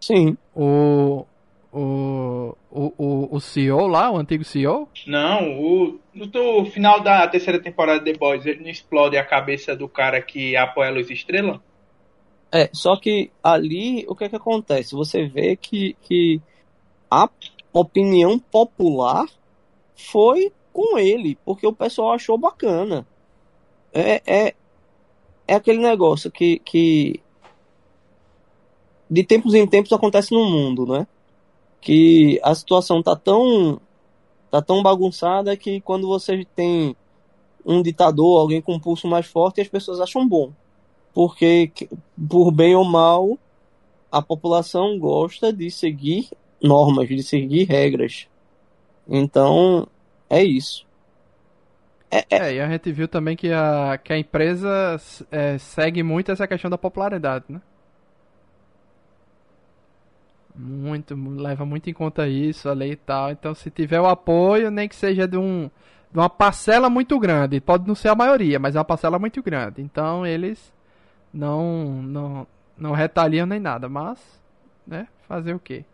Sim. o, o, o, o, o CEO lá, o antigo CEO, Não, o, no do final da terceira temporada de The Boys, ele não explode a cabeça do cara que apoia a Luz Estrela? É, só que ali o que é que acontece? Você vê que, que a opinião popular foi com ele, porque o pessoal achou bacana. É, é, é aquele negócio que, que de tempos em tempos acontece no mundo, né? Que a situação tá tão tá tão bagunçada que quando você tem um ditador, alguém com um pulso mais forte, as pessoas acham bom. Porque que- por bem ou mal, a população gosta de seguir normas, de seguir regras. Então, é isso. É, é- é, e a gente viu também que a, que a empresa é, segue muito essa questão da popularidade, né? Muito, leva muito em conta isso ali e tal. Então, se tiver o apoio, nem que seja de, um, de uma parcela muito grande, pode não ser a maioria, mas é uma parcela muito grande. Então, eles não, não, não retaliam nem nada, mas, né, fazer o quê?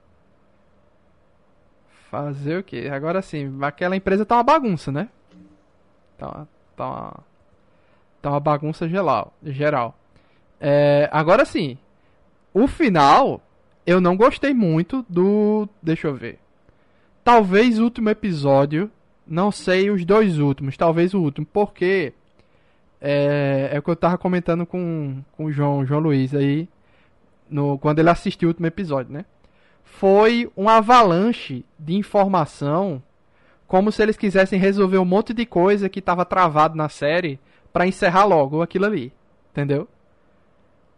Fazer o quê? Agora sim, aquela empresa tá uma bagunça, né? Tá, tá, uma, tá uma bagunça geral. geral. É, agora sim, o final eu não gostei muito do. Deixa eu ver. Talvez o último episódio. Não sei os dois últimos, talvez o último, porque é, é o que eu tava comentando com, com o João, João Luiz aí, no, quando ele assistiu o último episódio, né? Foi um avalanche de informação, como se eles quisessem resolver um monte de coisa que tava travado na série para encerrar logo aquilo ali, entendeu?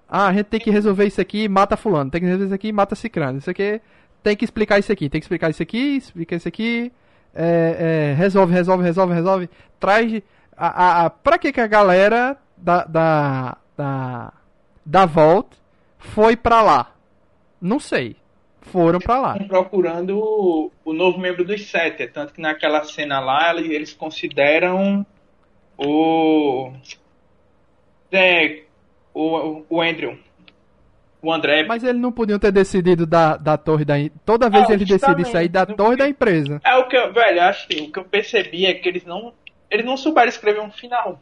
Ah, a gente tem que resolver isso aqui, mata fulano, tem que resolver isso aqui, mata cicrano, isso aqui, tem que explicar isso aqui, tem que explicar isso aqui, explica isso aqui, é, é, resolve, resolve, resolve, resolve, traz a, a, a, pra que, que a galera da, da, da, da foi pra lá? Não sei. Foram pra lá. Procurando o, o novo membro dos Sete. Tanto que naquela cena lá eles consideram o. É, o, o Andrew. O André. Mas eles não podiam ter decidido da, da torre da. Toda vez eles decidem sair da torre da empresa. É o que eu, velho, acho que o que eu percebi é que eles não eles não souberam escrever um final,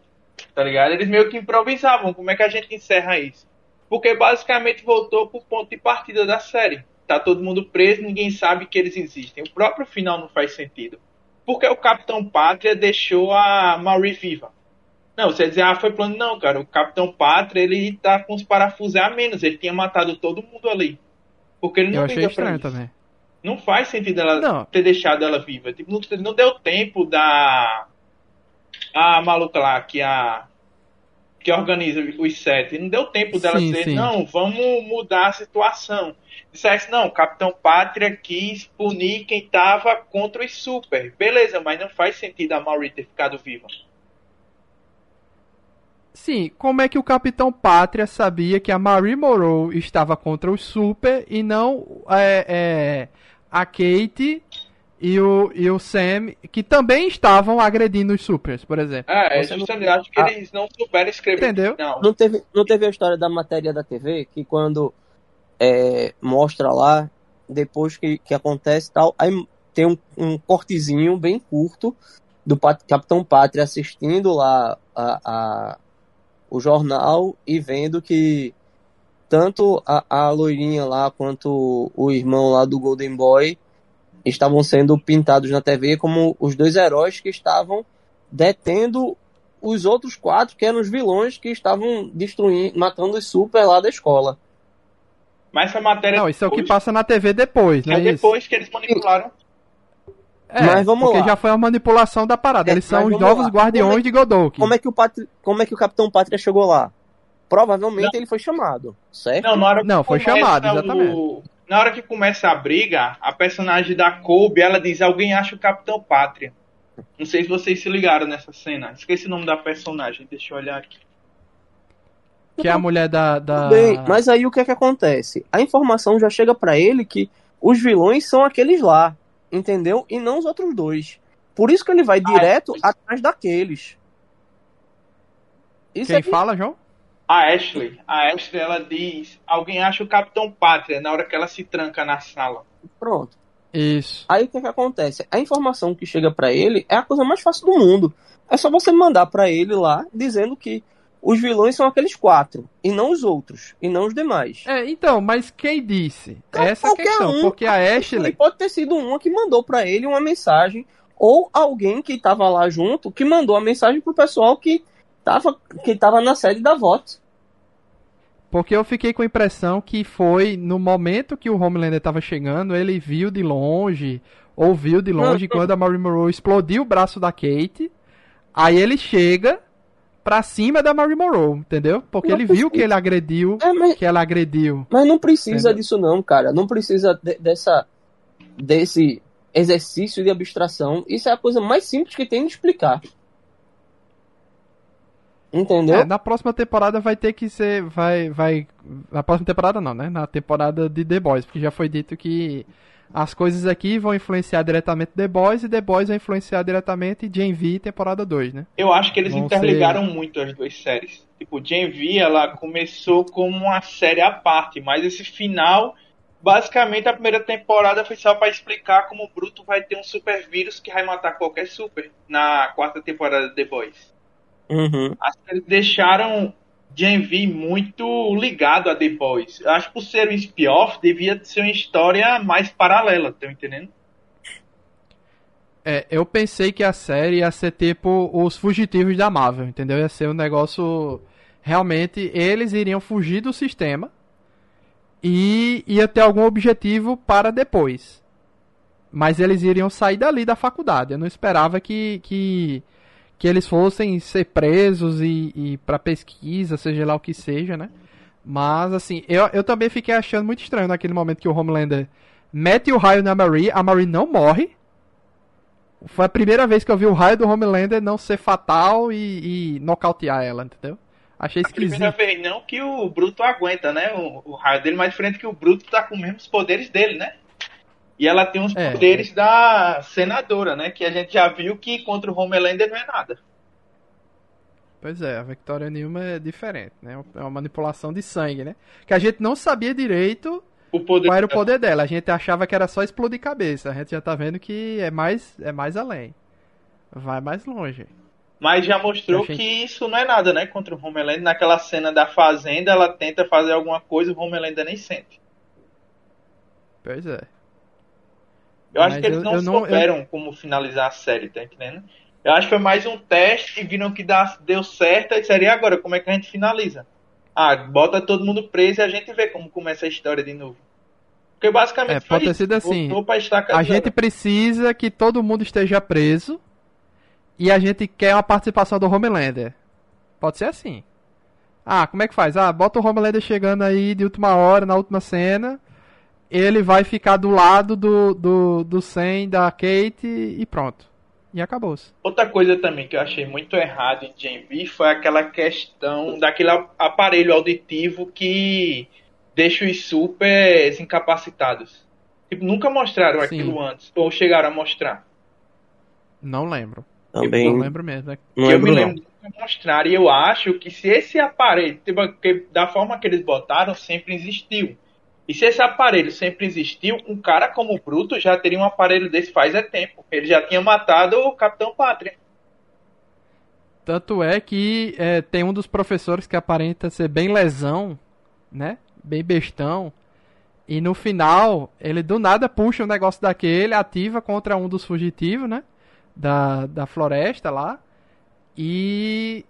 tá ligado? Eles meio que improvisavam. Como é que a gente encerra isso? Porque basicamente voltou pro ponto de partida da série. Tá todo mundo preso, ninguém sabe que eles existem. O próprio final não faz sentido. Porque o Capitão Pátria deixou a Marie viva. Não, você dizer, ah, foi plano. Não, cara, o Capitão Pátria, ele tá com os parafusos a menos. Ele tinha matado todo mundo ali. Porque ele não Eu achei estranho também. Não faz sentido ela não. ter deixado ela viva. Tipo, não, não deu tempo da a maluca lá, que a que organiza os sete, não deu tempo dela sim, dizer, sim. não, vamos mudar a situação. Dissesse, não, Capitão Pátria quis punir quem tava contra os super. Beleza, mas não faz sentido a Mauri ter ficado viva. Sim, como é que o Capitão Pátria sabia que a Marie Moreau estava contra os super e não é, é, a Kate e o, e o Sam, que também estavam agredindo os supers, por exemplo. É, é justamente, não... acho que ah, eles não souberam escrever. Entendeu? Não. não, teve, não teve a história da matéria da TV, que quando é, mostra lá, depois que, que acontece tal, aí tem um, um cortezinho bem curto do Pat, Capitão Pátria assistindo lá a, a, o jornal e vendo que tanto a, a loirinha lá quanto o irmão lá do Golden Boy estavam sendo pintados na TV como os dois heróis que estavam detendo os outros quatro, que eram os vilões que estavam destruindo, matando os super lá da escola. Mas essa matéria. Não, isso é o que passa na TV depois, né? É depois que eles manipularam. É, mas vamos porque lá. já foi a manipulação da parada. É, eles são os novos lá. guardiões é, de Godok. Como é, que o como é que o Capitão Pátria chegou lá? Provavelmente não. ele foi chamado, certo? Não, não foi chamado, exatamente. O na hora que começa a briga, a personagem da Colby, ela diz, alguém acha o Capitão Pátria. Não sei se vocês se ligaram nessa cena. Esqueci o nome da personagem, deixa eu olhar aqui. Que é a mulher da... da... Bem, mas aí o que é que acontece? A informação já chega para ele que os vilões são aqueles lá, entendeu? E não os outros dois. Por isso que ele vai ah, direto é. atrás daqueles. Isso Quem é que... fala, João? A Ashley, a Ashley, ela diz, alguém acha o Capitão Pátria na hora que ela se tranca na sala. Pronto. Isso. Aí o que, que acontece? A informação que chega para ele é a coisa mais fácil do mundo. É só você mandar para ele lá dizendo que os vilões são aqueles quatro e não os outros e não os demais. É, então, mas quem disse? Essa é a questão, um, porque a Ashley pode ter sido uma que mandou para ele uma mensagem ou alguém que estava lá junto que mandou a mensagem pro pessoal que tava que tava na sede da voto. Porque eu fiquei com a impressão que foi no momento que o Homelander estava chegando, ele viu de longe, ouviu de longe, quando a Marie Monroe explodiu o braço da Kate, aí ele chega pra cima da Marie Monroe, entendeu? Porque não ele precisa. viu que ele agrediu, é, mas... que ela agrediu. Mas não precisa entendeu? disso não, cara. Não precisa de, dessa desse exercício de abstração. Isso é a coisa mais simples que tem de explicar. Entendeu? É, na próxima temporada vai ter que ser. Vai. vai Na próxima temporada não, né? Na temporada de The Boys, porque já foi dito que as coisas aqui vão influenciar diretamente The Boys e The Boys vai influenciar diretamente Gen V temporada 2, né? Eu acho que eles vão interligaram ser... muito as duas séries. Tipo, Gen V ela começou como uma série à parte, mas esse final. Basicamente, a primeira temporada foi só para explicar como o Bruto vai ter um super vírus que vai matar qualquer super na quarta temporada de The Boys. Uhum. Acho que eles deixaram Gen V muito ligado a The Boys. Acho que por ser um spin-off, devia ser uma história mais paralela, tá entendendo? É, eu pensei que a série ia ser tipo os fugitivos da Marvel, entendeu? Ia ser um negócio. Realmente, eles iriam fugir do sistema e ia ter algum objetivo para depois. Mas eles iriam sair dali da faculdade. Eu não esperava que, que, que eles fossem ser presos e, e para pesquisa, seja lá o que seja, né? Mas, assim, eu, eu também fiquei achando muito estranho naquele momento que o Homelander mete o raio na Marie, a Marie não morre. Foi a primeira vez que eu vi o raio do Homelander não ser fatal e, e nocautear ela, entendeu? Achei esquisito. A primeira vez não que o Bruto aguenta, né? O, o raio dele, mais diferente que o Bruto tá com os mesmos poderes dele, né? E ela tem os é, poderes é. da senadora, né? Que a gente já viu que contra o Homelander não é nada. Pois é, a Victoria Newman é diferente, né? É uma manipulação de sangue, né? Que a gente não sabia direito qual era o poder dela. A gente achava que era só explodir cabeça. A gente já tá vendo que é mais, é mais além. Vai mais longe. Mas já mostrou achei... que isso não é nada, né? Contra o Homelander. Naquela cena da fazenda, ela tenta fazer alguma coisa, o Homelander nem sente. Pois é. Eu Mas acho que eles eu, não eu souberam eu... como finalizar a série, tá entendendo? Eu acho que foi mais um teste e viram que dá, deu certo e seria agora, como é que a gente finaliza? Ah, bota todo mundo preso e a gente vê como começa a história de novo. Porque basicamente é, pode ter sido assim. A gente precisa que todo mundo esteja preso e a gente quer uma participação do Homelander. Pode ser assim. Ah, como é que faz? Ah, bota o Homelander chegando aí de última hora, na última cena. Ele vai ficar do lado do, do, do Sam, da Kate e pronto. E acabou-se. Outra coisa também que eu achei muito errado em Gen foi aquela questão daquele aparelho auditivo que deixa os supers incapacitados. Tipo, nunca mostraram Sim. aquilo antes. Ou chegaram a mostrar. Não lembro. Também. Não lembro mesmo. Né? Não eu me lembro de mostrar. E eu acho que se esse aparelho, tipo, da forma que eles botaram, sempre existiu. E se esse aparelho sempre existiu, um cara como o Bruto já teria um aparelho desse faz é tempo. Ele já tinha matado o Capitão Pátria. Tanto é que é, tem um dos professores que aparenta ser bem lesão, né? Bem bestão. E no final, ele do nada puxa um negócio daquele, ativa contra um dos fugitivos, né? Da, da floresta lá. E.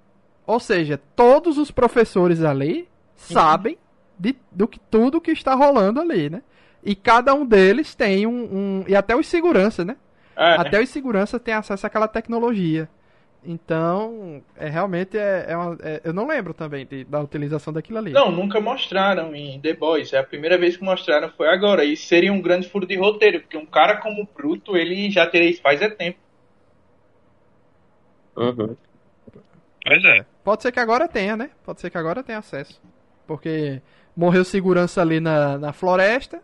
Ou seja, todos os professores ali sabem de, do que tudo que está rolando ali, né? E cada um deles tem um. um e até os segurança, né? É. Até os segurança tem acesso àquela tecnologia. Então, é realmente é, é, uma, é, eu não lembro também de, da utilização daquilo ali. Não, nunca mostraram em The Boys. É a primeira vez que mostraram foi agora. E seria um grande furo de roteiro, porque um cara como o Bruto, ele já teria isso faz é tempo. Uhum. Pois é. Pode ser que agora tenha, né? Pode ser que agora tenha acesso. Porque morreu segurança ali na, na floresta.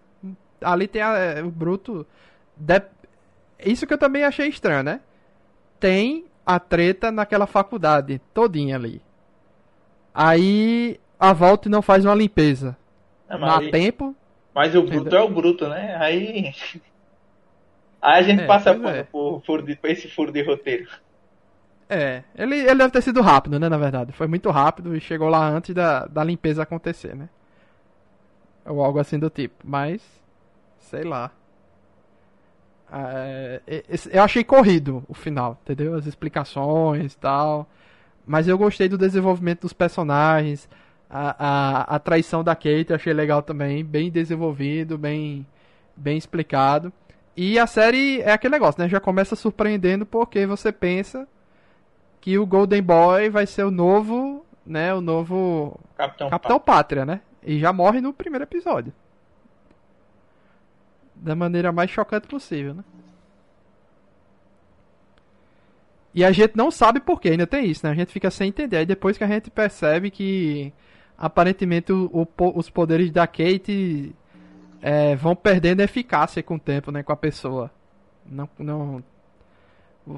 Ali tem a, é, o Bruto. De... Isso que eu também achei estranho, né? Tem a treta naquela faculdade, todinha ali. Aí a volta não faz uma limpeza. É, mas, Dá tempo. Mas o Bruto é o Bruto, né? Aí. Aí a gente é, passa por, é. por, por, por, esse furo de roteiro. É, ele, ele deve ter sido rápido, né, na verdade. Foi muito rápido e chegou lá antes da, da limpeza acontecer, né? Ou algo assim do tipo. Mas, sei lá. É, eu achei corrido o final, entendeu? As explicações e tal. Mas eu gostei do desenvolvimento dos personagens. A, a, a traição da Kate eu achei legal também. Bem desenvolvido, bem, bem explicado. E a série é aquele negócio, né? Já começa surpreendendo porque você pensa que o Golden Boy vai ser o novo, né? O novo Capitão, Capitão Pátria, né? E já morre no primeiro episódio. Da maneira mais chocante possível, né? E a gente não sabe porquê, ainda tem isso, né? A gente fica sem entender. Aí depois que a gente percebe que aparentemente o, o, os poderes da Kate é, vão perdendo eficácia com o tempo, né? Com a pessoa. Não, não...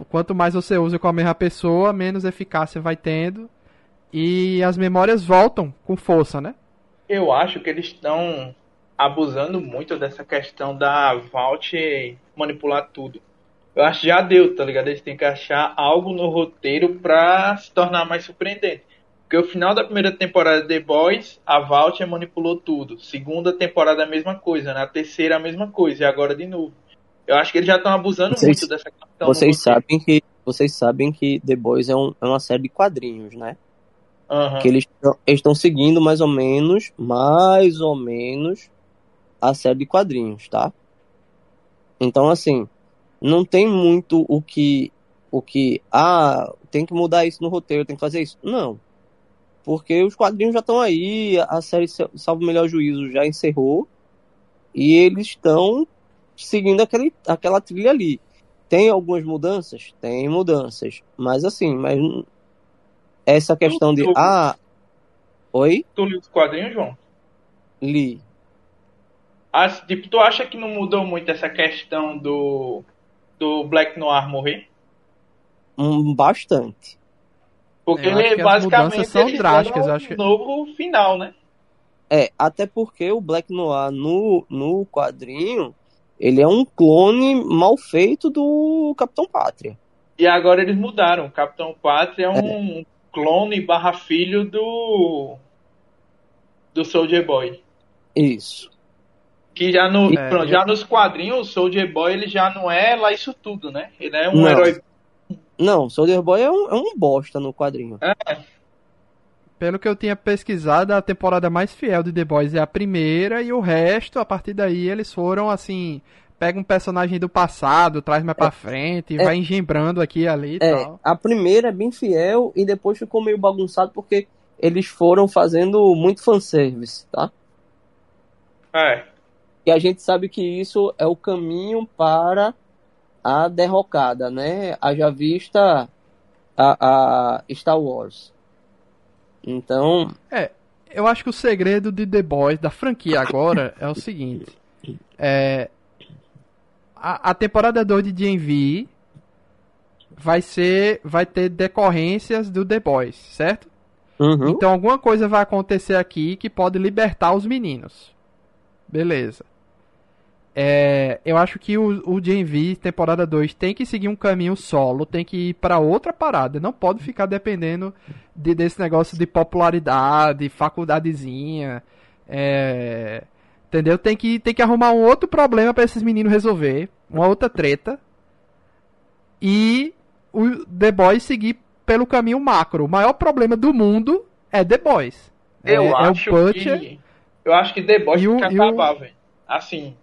Quanto mais você usa com a mesma pessoa, menos eficácia vai tendo. E as memórias voltam com força, né? Eu acho que eles estão abusando muito dessa questão da Vault manipular tudo. Eu acho que já deu, tá ligado? Eles têm que achar algo no roteiro pra se tornar mais surpreendente. Porque o final da primeira temporada de The Boys, a Vault manipulou tudo. Segunda temporada a mesma coisa, na terceira a mesma coisa, e agora de novo. Eu acho que eles já estão abusando Vocês- muito dessa questão. Vocês sabem que vocês sabem que The Boys é, um- é uma série de quadrinhos, né? Aham. Que eles estão seguindo mais ou menos, mais ou menos a série de quadrinhos, tá? Então assim, não tem muito o que o que ah, tem que mudar isso no roteiro, tem que fazer isso. Não. Porque os quadrinhos já estão aí, a série Salvo Melhor Juízo já encerrou e eles estão seguindo aquele, aquela trilha ali. Tem algumas mudanças? Tem mudanças. Mas assim, mas essa questão de. Ah. Oi? Tu liu os quadrinhos, João? Li. As- tipo, tu acha que não mudou muito essa questão do, do Black Noir morrer? Um, bastante. Porque Eu acho ele basicamente são drásticas, eu um acho que- novo final, né? É, até porque o Black Noir no, no quadrinho, ele é um clone mal feito do Capitão Pátria. E agora eles mudaram. O Capitão Pátria é um clone barra filho do do Soldier Boy. Isso. Que já, no, É, pronto, eu- já nos quadrinhos, o Soldier Boy ele já não é lá isso tudo, né? Ele é um Não. herói. Não, Soldier Boy é um, é um bosta no quadrinho. Pelo que eu tinha pesquisado, a temporada mais fiel de The Boys é a primeira e o resto, a partir daí, eles foram assim. Pega um personagem do passado, traz mais pra frente, e é. vai engembrando aqui e ali e É, tal. a primeira é bem fiel e depois ficou meio bagunçado porque eles foram fazendo muito fanservice, tá? É. E a gente sabe que isso é o caminho para a derrocada, né? Haja vista a, a Star Wars. Então, Eu acho que o segredo de The Boys, da franquia agora, é o seguinte. É, a, a temporada 2 de DMV vai ser. Vai ter decorrências do The Boys, certo? uhum, Então alguma coisa vai acontecer aqui que pode libertar os meninos. Beleza. É, eu acho que o, o DMV, temporada 2, tem que seguir um caminho solo, tem que ir pra outra parada. Não pode ficar dependendo de- desse negócio de popularidade, faculdadezinha. é, entendeu? Tem que, tem que arrumar um outro problema pra esses meninos resolver. Uma outra treta. E o The Boys seguir pelo caminho macro. O maior problema do mundo é The Boys. Eu é, é o acho Butcher. que. Eu acho que The Boys tem que acabar, velho. Assim,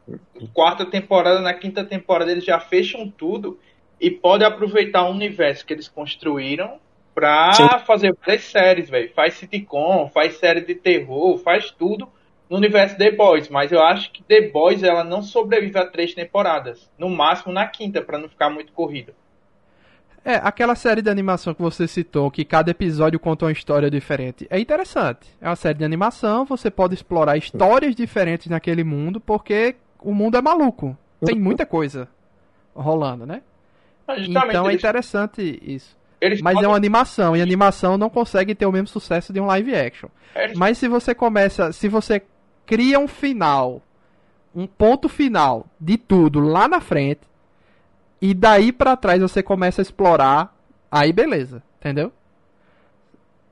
quarta temporada, na quinta temporada eles já fecham tudo e podem aproveitar o universo que eles construíram pra Sim. fazer várias séries, velho. Faz sitcom, faz série de terror, faz tudo no universo The Boys. Mas eu acho que The Boys ela não sobrevive a três temporadas. No máximo na quinta, pra não ficar muito corrido. É, aquela série de animação que você citou, que cada episódio conta uma história diferente, é interessante. É uma série de animação, você pode explorar histórias diferentes naquele mundo, porque o mundo é maluco. Tem muita coisa rolando, né? Então é eles, interessante isso. eles Mas é podem- uma animação, e animação não consegue ter o mesmo sucesso de um live action. eles- Mas se você começa, se você cria um final, um ponto final de tudo lá na frente, e daí pra trás você começa a explorar, aí beleza, entendeu?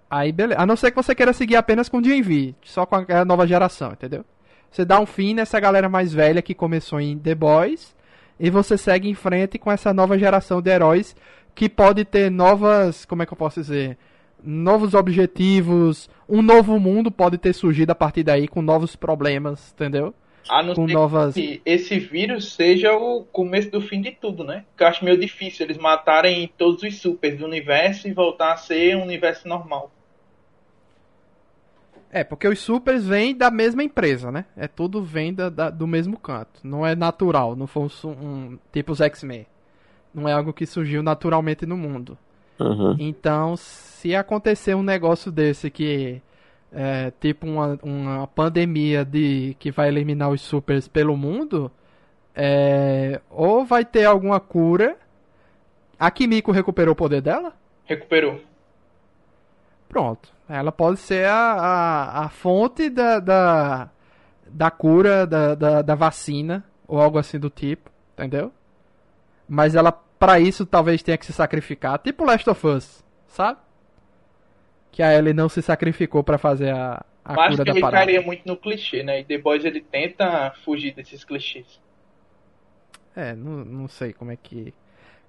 Aí beleza. A não ser que você queira seguir apenas com DMV, só com a nova geração, entendeu? Você dá um fim nessa galera mais velha que começou em The Boys, e você segue em frente com essa nova geração de heróis que pode ter novas, como é que eu posso dizer, novos objetivos, um novo mundo pode ter surgido a partir daí com novos problemas, entendeu? A não com ser novas- que esse vírus seja o começo do fim de tudo, né? Porque eu acho meio difícil eles matarem todos os supers do universo e voltar a ser um universo normal. É, porque os supers vêm da mesma empresa, né? É tudo vem da, da- do mesmo canto. Não é natural, não foi um, um tipo os X-Men. Não é algo que surgiu naturalmente no mundo. Uhum. Então, se acontecer um negócio desse que é tipo uma, uma pandemia de que vai eliminar os supers pelo mundo, é, ou vai ter alguma cura. A Kimiko recuperou o poder dela? Recuperou. Pronto. Ela pode ser a, a, a fonte da, da, da cura, da, da, da vacina, ou algo assim do tipo, entendeu? Mas ela, pra isso, talvez tenha que se sacrificar, tipo Last of Us, sabe? Que a Ellie não se sacrificou pra fazer a, a Mas acho cura que da ele parada. cairia muito no clichê, né? E The Boys ele tenta fugir desses clichês. É, não, não sei como é que.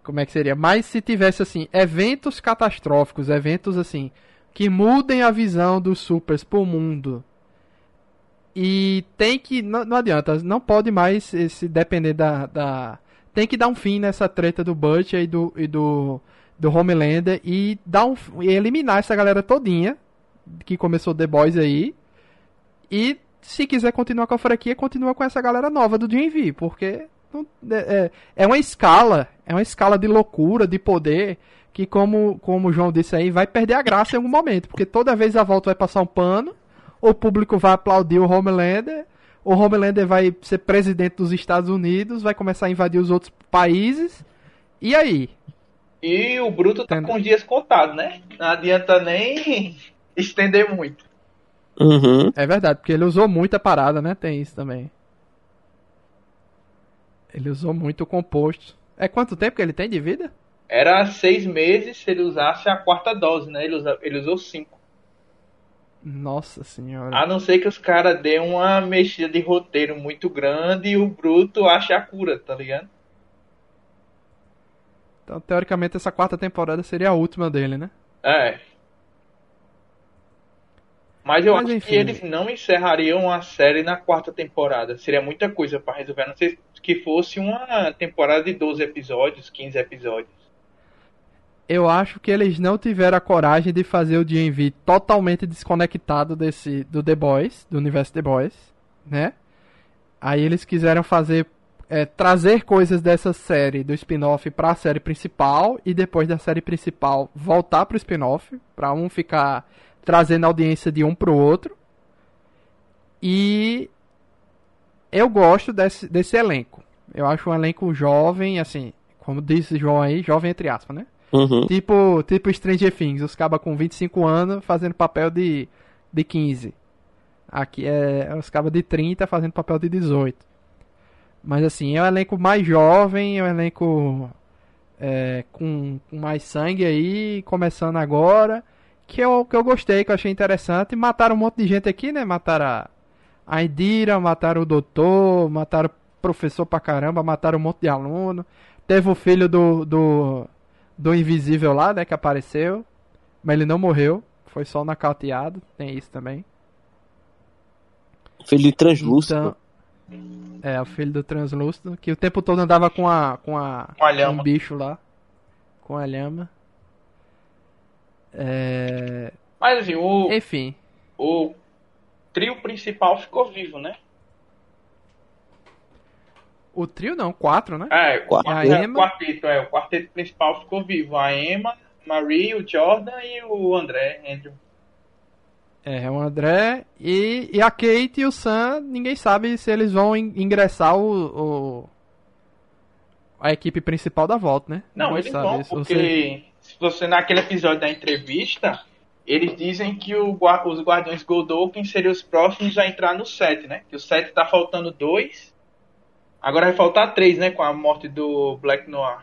Como é que seria. Mas se tivesse, assim, eventos catastróficos, eventos assim, que mudem a visão dos supers pro mundo. E tem que. Não, não adianta, não pode mais se depender da, da. Tem que dar um fim nessa treta do Butcher e do. E do do Homelander e dar um, e eliminar essa galera todinha que começou The Boys aí. E se quiser continuar com a franquia, continua com essa galera nova do DMV, porque é, é, é uma escala, é uma escala de loucura, de poder, que como, como o João disse aí, vai perder a graça em algum momento, porque toda vez a volta vai passar um pano, o público vai aplaudir o Homelander, o Homelander vai ser presidente dos Estados Unidos, vai começar a invadir os outros países, e aí? E o Bruto tá com os dias contados, né? Não adianta nem estender muito. Uhum. É verdade, porque ele usou muita parada, né? Tem isso também. Ele usou muito o composto. É quanto tempo que ele tem de vida? Era seis meses se ele usasse a quarta dose, né? Ele, usa, ele usou cinco. Nossa senhora. A não ser que os caras dêem uma mexida de roteiro muito grande e o Bruto ache a cura, tá ligado? Então, teoricamente, essa quarta temporada seria a última dele, né? É. Mas eu Mas, acho enfim. que eles não encerrariam a série na quarta temporada. Seria muita coisa para resolver. A não ser que fosse uma temporada de 12 episódios, 15 episódios. Eu acho que eles não tiveram a coragem de fazer o DMV totalmente desconectado desse do The Boys, do universo The Boys, né? Aí eles quiseram fazer é, trazer coisas dessa série do spin-off para a série principal e depois da série principal voltar para o spin-off, para um ficar trazendo audiência de um para o outro. E eu gosto desse, desse elenco. Eu acho um elenco jovem, assim, como disse João aí, jovem entre aspas, né? Uhum. Tipo, tipo Stranger Things, os cabas com 25 anos fazendo papel de, de 15. Aqui é os cabas de 30 fazendo papel de 18. Mas assim, é um elenco mais jovem, é um elenco é, com, com, mais sangue aí, começando agora. Que eu, que eu gostei, que eu achei interessante. Mataram um monte de gente aqui, né? Mataram a, a Indira, mataram o doutor, mataram o professor pra caramba, mataram um monte de aluno. Teve o filho do, do, do Invisível lá, né? Que apareceu. Mas ele não morreu. Foi só nacauteado. Tem isso também. Filho de translúcido. Então, é, o filho do translúcido, que o tempo todo andava com a com a, com a lhama. um bicho lá, com a lhama. É... Mas assim, o enfim, o trio principal ficou vivo, né? O trio não, quatro, né? É, o quarteto, é, Emma... quarteto, é, o quarteto principal ficou vivo. A Emma, Marie, o Jordan e o André, Andrew. É, é, o André e, e a Kate e o Sam, ninguém sabe se eles vão ingressar o, o a equipe principal da volta, né? Não, ninguém eles vão, isso. porque você... se você naquele episódio da entrevista, eles dizem que o, os Guardiões Goldoken seriam os próximos a entrar no set, né? Que o set tá faltando dois, agora vai faltar três, né? Com a morte do Black Noir.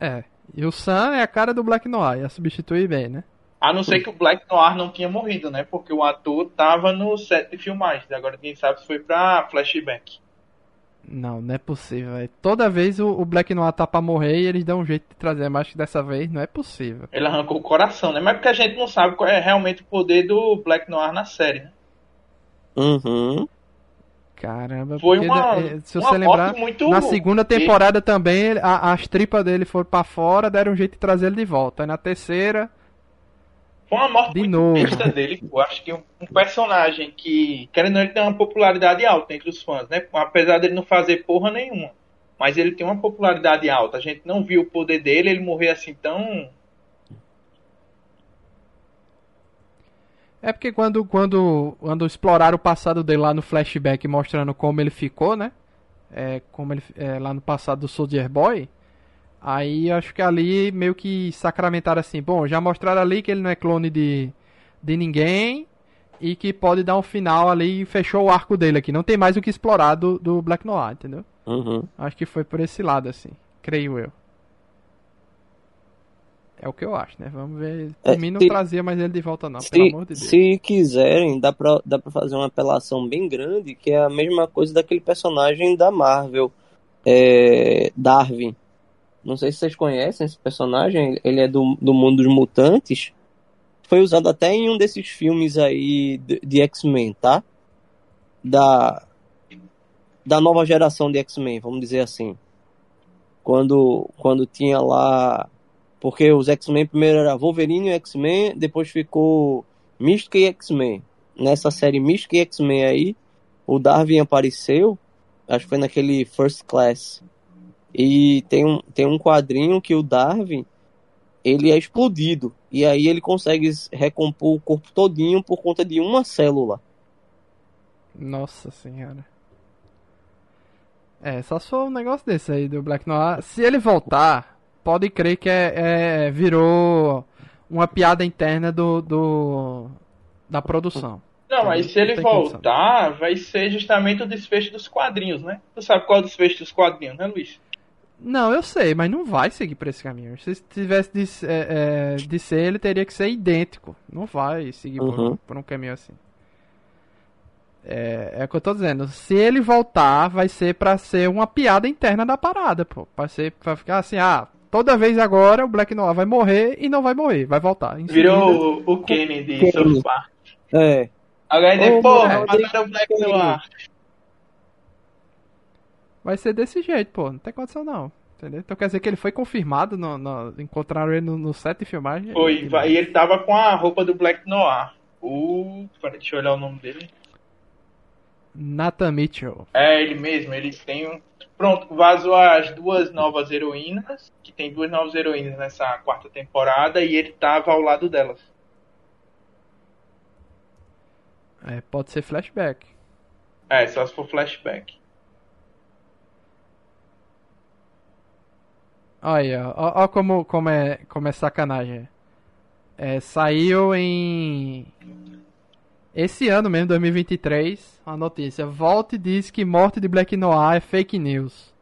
É, e o Sam é a cara do Black Noir, ia substituir bem, né? A não ser que o Black Noir não tinha morrido, né? Porque o ator tava no set de filmagens. Agora quem sabe se foi pra flashback. Não, não é possível. Véio. Toda vez o, o, Black Noir tá pra morrer e eles dão um jeito de trazer, mas que dessa vez não é possível. Ele arrancou o coração, né? Mas porque a gente não sabe qual é realmente o poder do Black Noir na série, né? Uhum. Caramba, foi uma, eh, se você lembrar, muito... na segunda temporada também a, as tripas dele foram para fora, deram um jeito de trazer ele de volta. Aí na terceira, foi uma morte de muito besta dele. Eu acho que um, um, personagem que, querendo ele, tem uma popularidade alta entre os fãs, né? Apesar dele não fazer porra nenhuma. Mas ele tem uma popularidade alta. A gente não viu o poder dele, ele morrer assim tão. É porque quando, quando, quando exploraram o passado dele lá no flashback, mostrando como ele ficou, né? É, como ele é, lá no passado do Soldier Boy, Aí acho que ali meio que sacramentaram assim, bom, já mostraram ali que ele não é clone de, de ninguém e que pode dar um final ali e fechou o arco dele aqui. Não tem mais o que explorar do, do Black Noir, entendeu? Uhum. Acho que foi por esse lado, assim, creio eu. É o que eu acho, né? Vamos ver. Por É, mim não se- trazia mais ele de volta, não, Se, pelo amor de Deus. se quiserem, dá pra, dá pra fazer uma apelação bem grande, que é a mesma coisa daquele personagem da Marvel, é, Darwin. Não sei se vocês conhecem esse personagem, ele é do, do mundo dos mutantes. Foi usado até em um desses filmes aí de, de X-Men, tá? Da, da nova geração de X-Men, vamos dizer assim. Quando, quando tinha lá porque os X-Men primeiro era Wolverine e X-Men, depois ficou Mística e X-Men. Nessa série Mística e X-Men aí, o Darwin apareceu, acho que foi naquele First Class. E tem um, tem um quadrinho que o Darwin, ele é explodido. E aí ele consegue recompor o corpo todinho por conta de uma célula. Nossa senhora. É, só se for um negócio desse aí do Black Noir. Se ele voltar, pode crer que é, é- virou uma piada interna do, do da produção. Não, mas se ele tem condição. voltar, vai ser justamente o desfecho dos quadrinhos, né? Tu sabe qual é o desfecho dos quadrinhos, né, Luiz? Não, eu sei, mas não vai seguir por esse caminho. Se tivesse de, é, é, de ser, ele teria que ser idêntico. Não vai seguir por, um, Uhum. por um caminho assim. É, é o que eu tô dizendo. Se ele voltar, vai ser pra ser uma piada interna da parada, pô. Pra, ser, pra ficar assim, ah, toda vez agora o Black Noir vai morrer e não vai morrer, vai voltar. Em seguida- Virou o, o Kennedy Kennedy. South Park. É. Alguém diz, porra, mataram o Black Noir. Vai ser desse jeito, pô. Não tem condição não. Entendeu? Então quer dizer que ele foi confirmado, no, no- encontraram ele no, no set de filmagem. Foi, e ele tava com a roupa do Black Noir. O. Peraí, deixa eu olhar o nome dele. Nathan Mitchell. É ele mesmo, ele tem um. Pronto, vazou as duas novas heroínas, que tem duas novas heroínas nessa quarta temporada, e ele tava ao lado delas. É, pode ser flashback. É, só se for flashback. Olha, ó, ó como, como, é, como é sacanagem. É, saiu em. Esse ano mesmo, 2023, a notícia. Volt diz que morte de Black Noir é fake news.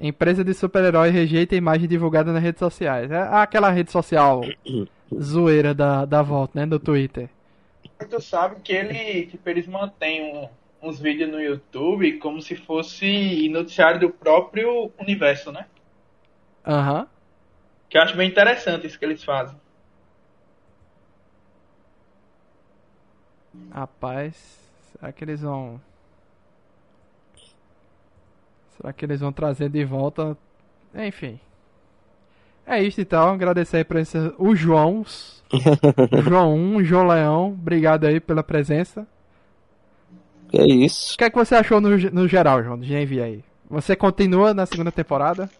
Empresa de super-herói rejeita a imagem divulgada nas redes sociais. É aquela rede social zoeira da, da Volt, né? Do Twitter. Tu sabe que ele, tipo, eles mantêm um- uns vídeos no YouTube como se fosse noticiário do próprio universo, né? Aham. Que eu acho bem interessante isso que eles fazem. Rapaz, será que eles vão. Será que eles vão trazer de volta? Enfim. É isso então, agradecer aí por esse, os Joãos. João 1, João Leão, obrigado aí pela presença. Que é isso. O que é que você achou no, no geral, João, do GNV aí? Você continua na segunda temporada?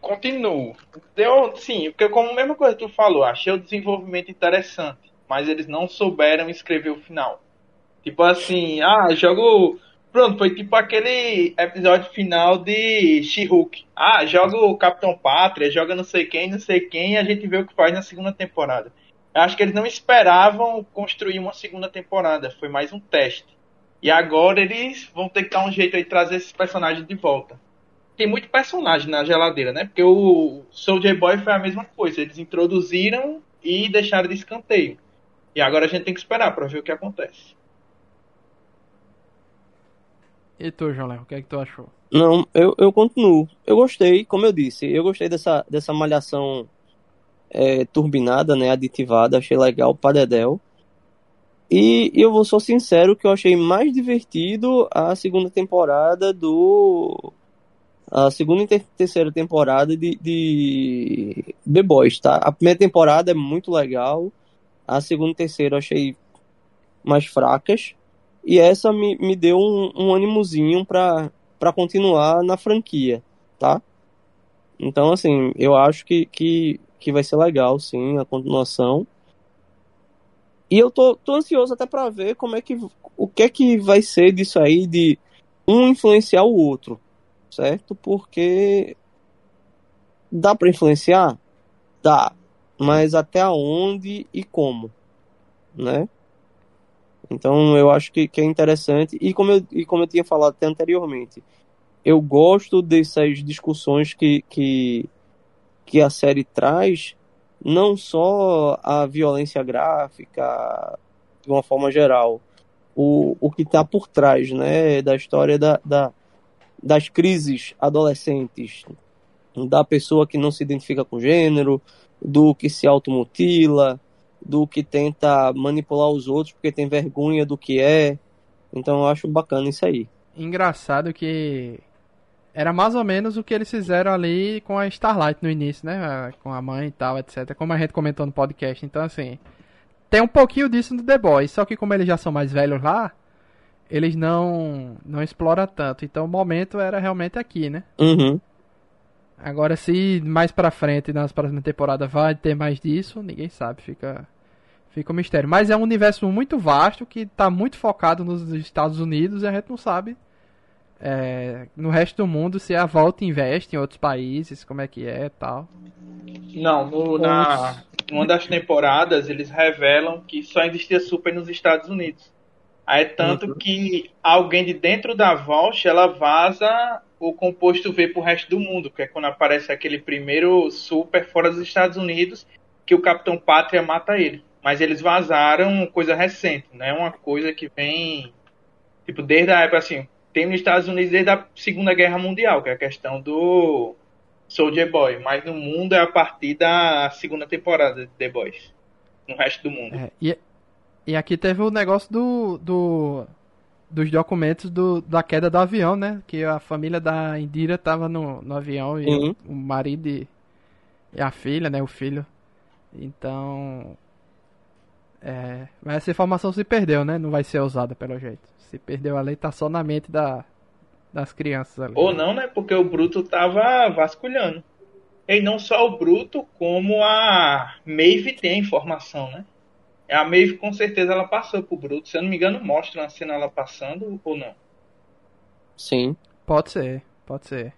Continuo. Deu, sim, porque como a mesma coisa que tu falou, achei o desenvolvimento interessante, mas eles não souberam escrever o final. Tipo assim, ah, jogo. Pronto, foi tipo aquele episódio final de She-Hulk. Ah, joga o Capitão Pátria, joga não sei quem, não sei quem, e a gente vê o que faz na segunda temporada. Eu acho que eles não esperavam construir uma segunda temporada, foi mais um teste. E agora eles vão ter que dar um jeito de trazer esses personagens de volta tem muito personagem na geladeira, né? Porque o Soldier Boy foi a mesma coisa. Eles introduziram e deixaram de escanteio. E agora a gente tem que esperar pra ver o que acontece. E tu, João Leão, o que é que tu achou? Não, eu, eu continuo. Eu gostei, como eu disse, eu gostei dessa, dessa malhação é, turbinada, né, aditivada, achei legal, padedel. E eu vou ser sincero que eu achei mais divertido a segunda temporada do... A segunda e ter- terceira temporada de, de The Boys, tá? A primeira temporada é muito legal, a segunda e terceira eu achei mais fracas. E essa me, me deu um, um animozinho pra, pra continuar na franquia, tá? Então, assim, eu acho que, que, que vai ser legal, sim, a continuação. E eu tô, tô ansioso até pra ver como é que, o que é que vai ser disso aí de um influenciar o outro, certo? Porque dá pra influenciar? Dá. Mas até onde e como, né? Então eu acho que, que é interessante. E como, eu, e como eu tinha falado até anteriormente, eu gosto dessas discussões que, que, que a série traz não só a violência gráfica de uma forma geral, o, o que está por trás né, da história da, da, das crises adolescentes, da pessoa que não se identifica com gênero, do que se automutila, do que tenta manipular os outros porque tem vergonha do que é. Então eu acho bacana isso aí. Engraçado que era mais ou menos o que eles fizeram ali com a Starlight no início, né? Com a mãe e tal, etc. Como a gente comentou no podcast. Então, assim, tem um pouquinho disso no The Boys. Só que como eles já são mais velhos lá, eles não não exploram tanto. Então o momento era realmente aqui, né? Uhum. Agora, se mais pra frente, nas próximas temporadas, vai ter mais disso, ninguém sabe. Fica, fica um mistério. Mas é um universo muito vasto que tá muito focado nos Estados Unidos e a gente não sabe é, no resto do mundo se a Volta investe em outros países, como é que é e tal. Não, no, na uma das temporadas eles revelam que só existia super nos Estados Unidos. Aí é tanto uhum. que alguém de dentro da Vault, ela vaza o composto V pro resto do mundo, que é quando aparece aquele primeiro super fora dos Estados Unidos, que o Capitão Pátria mata ele. Mas eles vazaram coisa recente, não é uma coisa que vem tipo desde a época assim, tem nos Estados Unidos desde a Segunda Guerra Mundial, que é a questão do Soldier Boy, mas no mundo é a partir da segunda temporada de The Boys. No resto do mundo. É, e, e aqui teve o negócio do, do dos documentos do, da queda do avião, né? Que a família da Indira tava no, no avião e uhum. o, o, marido e, e, a filha, né? O filho. Então. É, mas essa informação se perdeu, né? Não vai ser usada pelo jeito. Se perdeu a lei, tá só na mente da, das crianças ali. Ou não, né? Porque o Bruto tava vasculhando. E não só o Bruto, como a Maeve tem a informação, né? A Maeve com certeza ela passou pro Bruto. Se eu não me engano, mostra uma cena ela passando ou não. Sim. Pode ser, pode ser.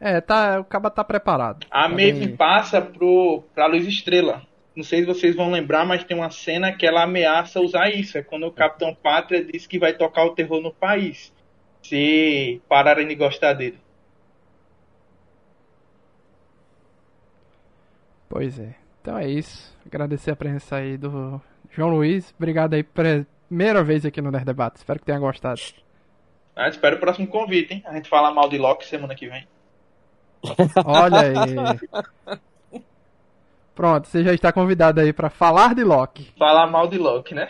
É, tá, o caba tá preparado. A tá Maeve bem... passa pro, pra Luz Estrela. Não sei se vocês vão lembrar, mas tem uma cena que ela ameaça usar isso. É quando o Capitão Pátria diz que vai tocar o terror no país. Se pararem de gostar dele. Pois é. Então é isso. Agradecer a presença aí do João Luiz. Obrigado aí pela primeira vez aqui no Nerd Debate. Espero que tenha gostado. Ah, espero o próximo convite, hein? A gente fala mal de Loki semana que vem. Olha aí. Pronto, você já está convidado aí para falar de Loki. Falar mal de Loki, né?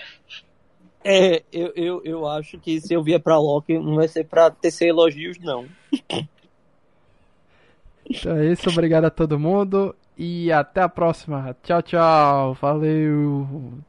É, eu, eu, eu acho que se eu vier pra Loki, não vai ser pra tecer elogios, não. Então é isso, obrigado a todo mundo e até a próxima. Tchau, tchau. Valeu.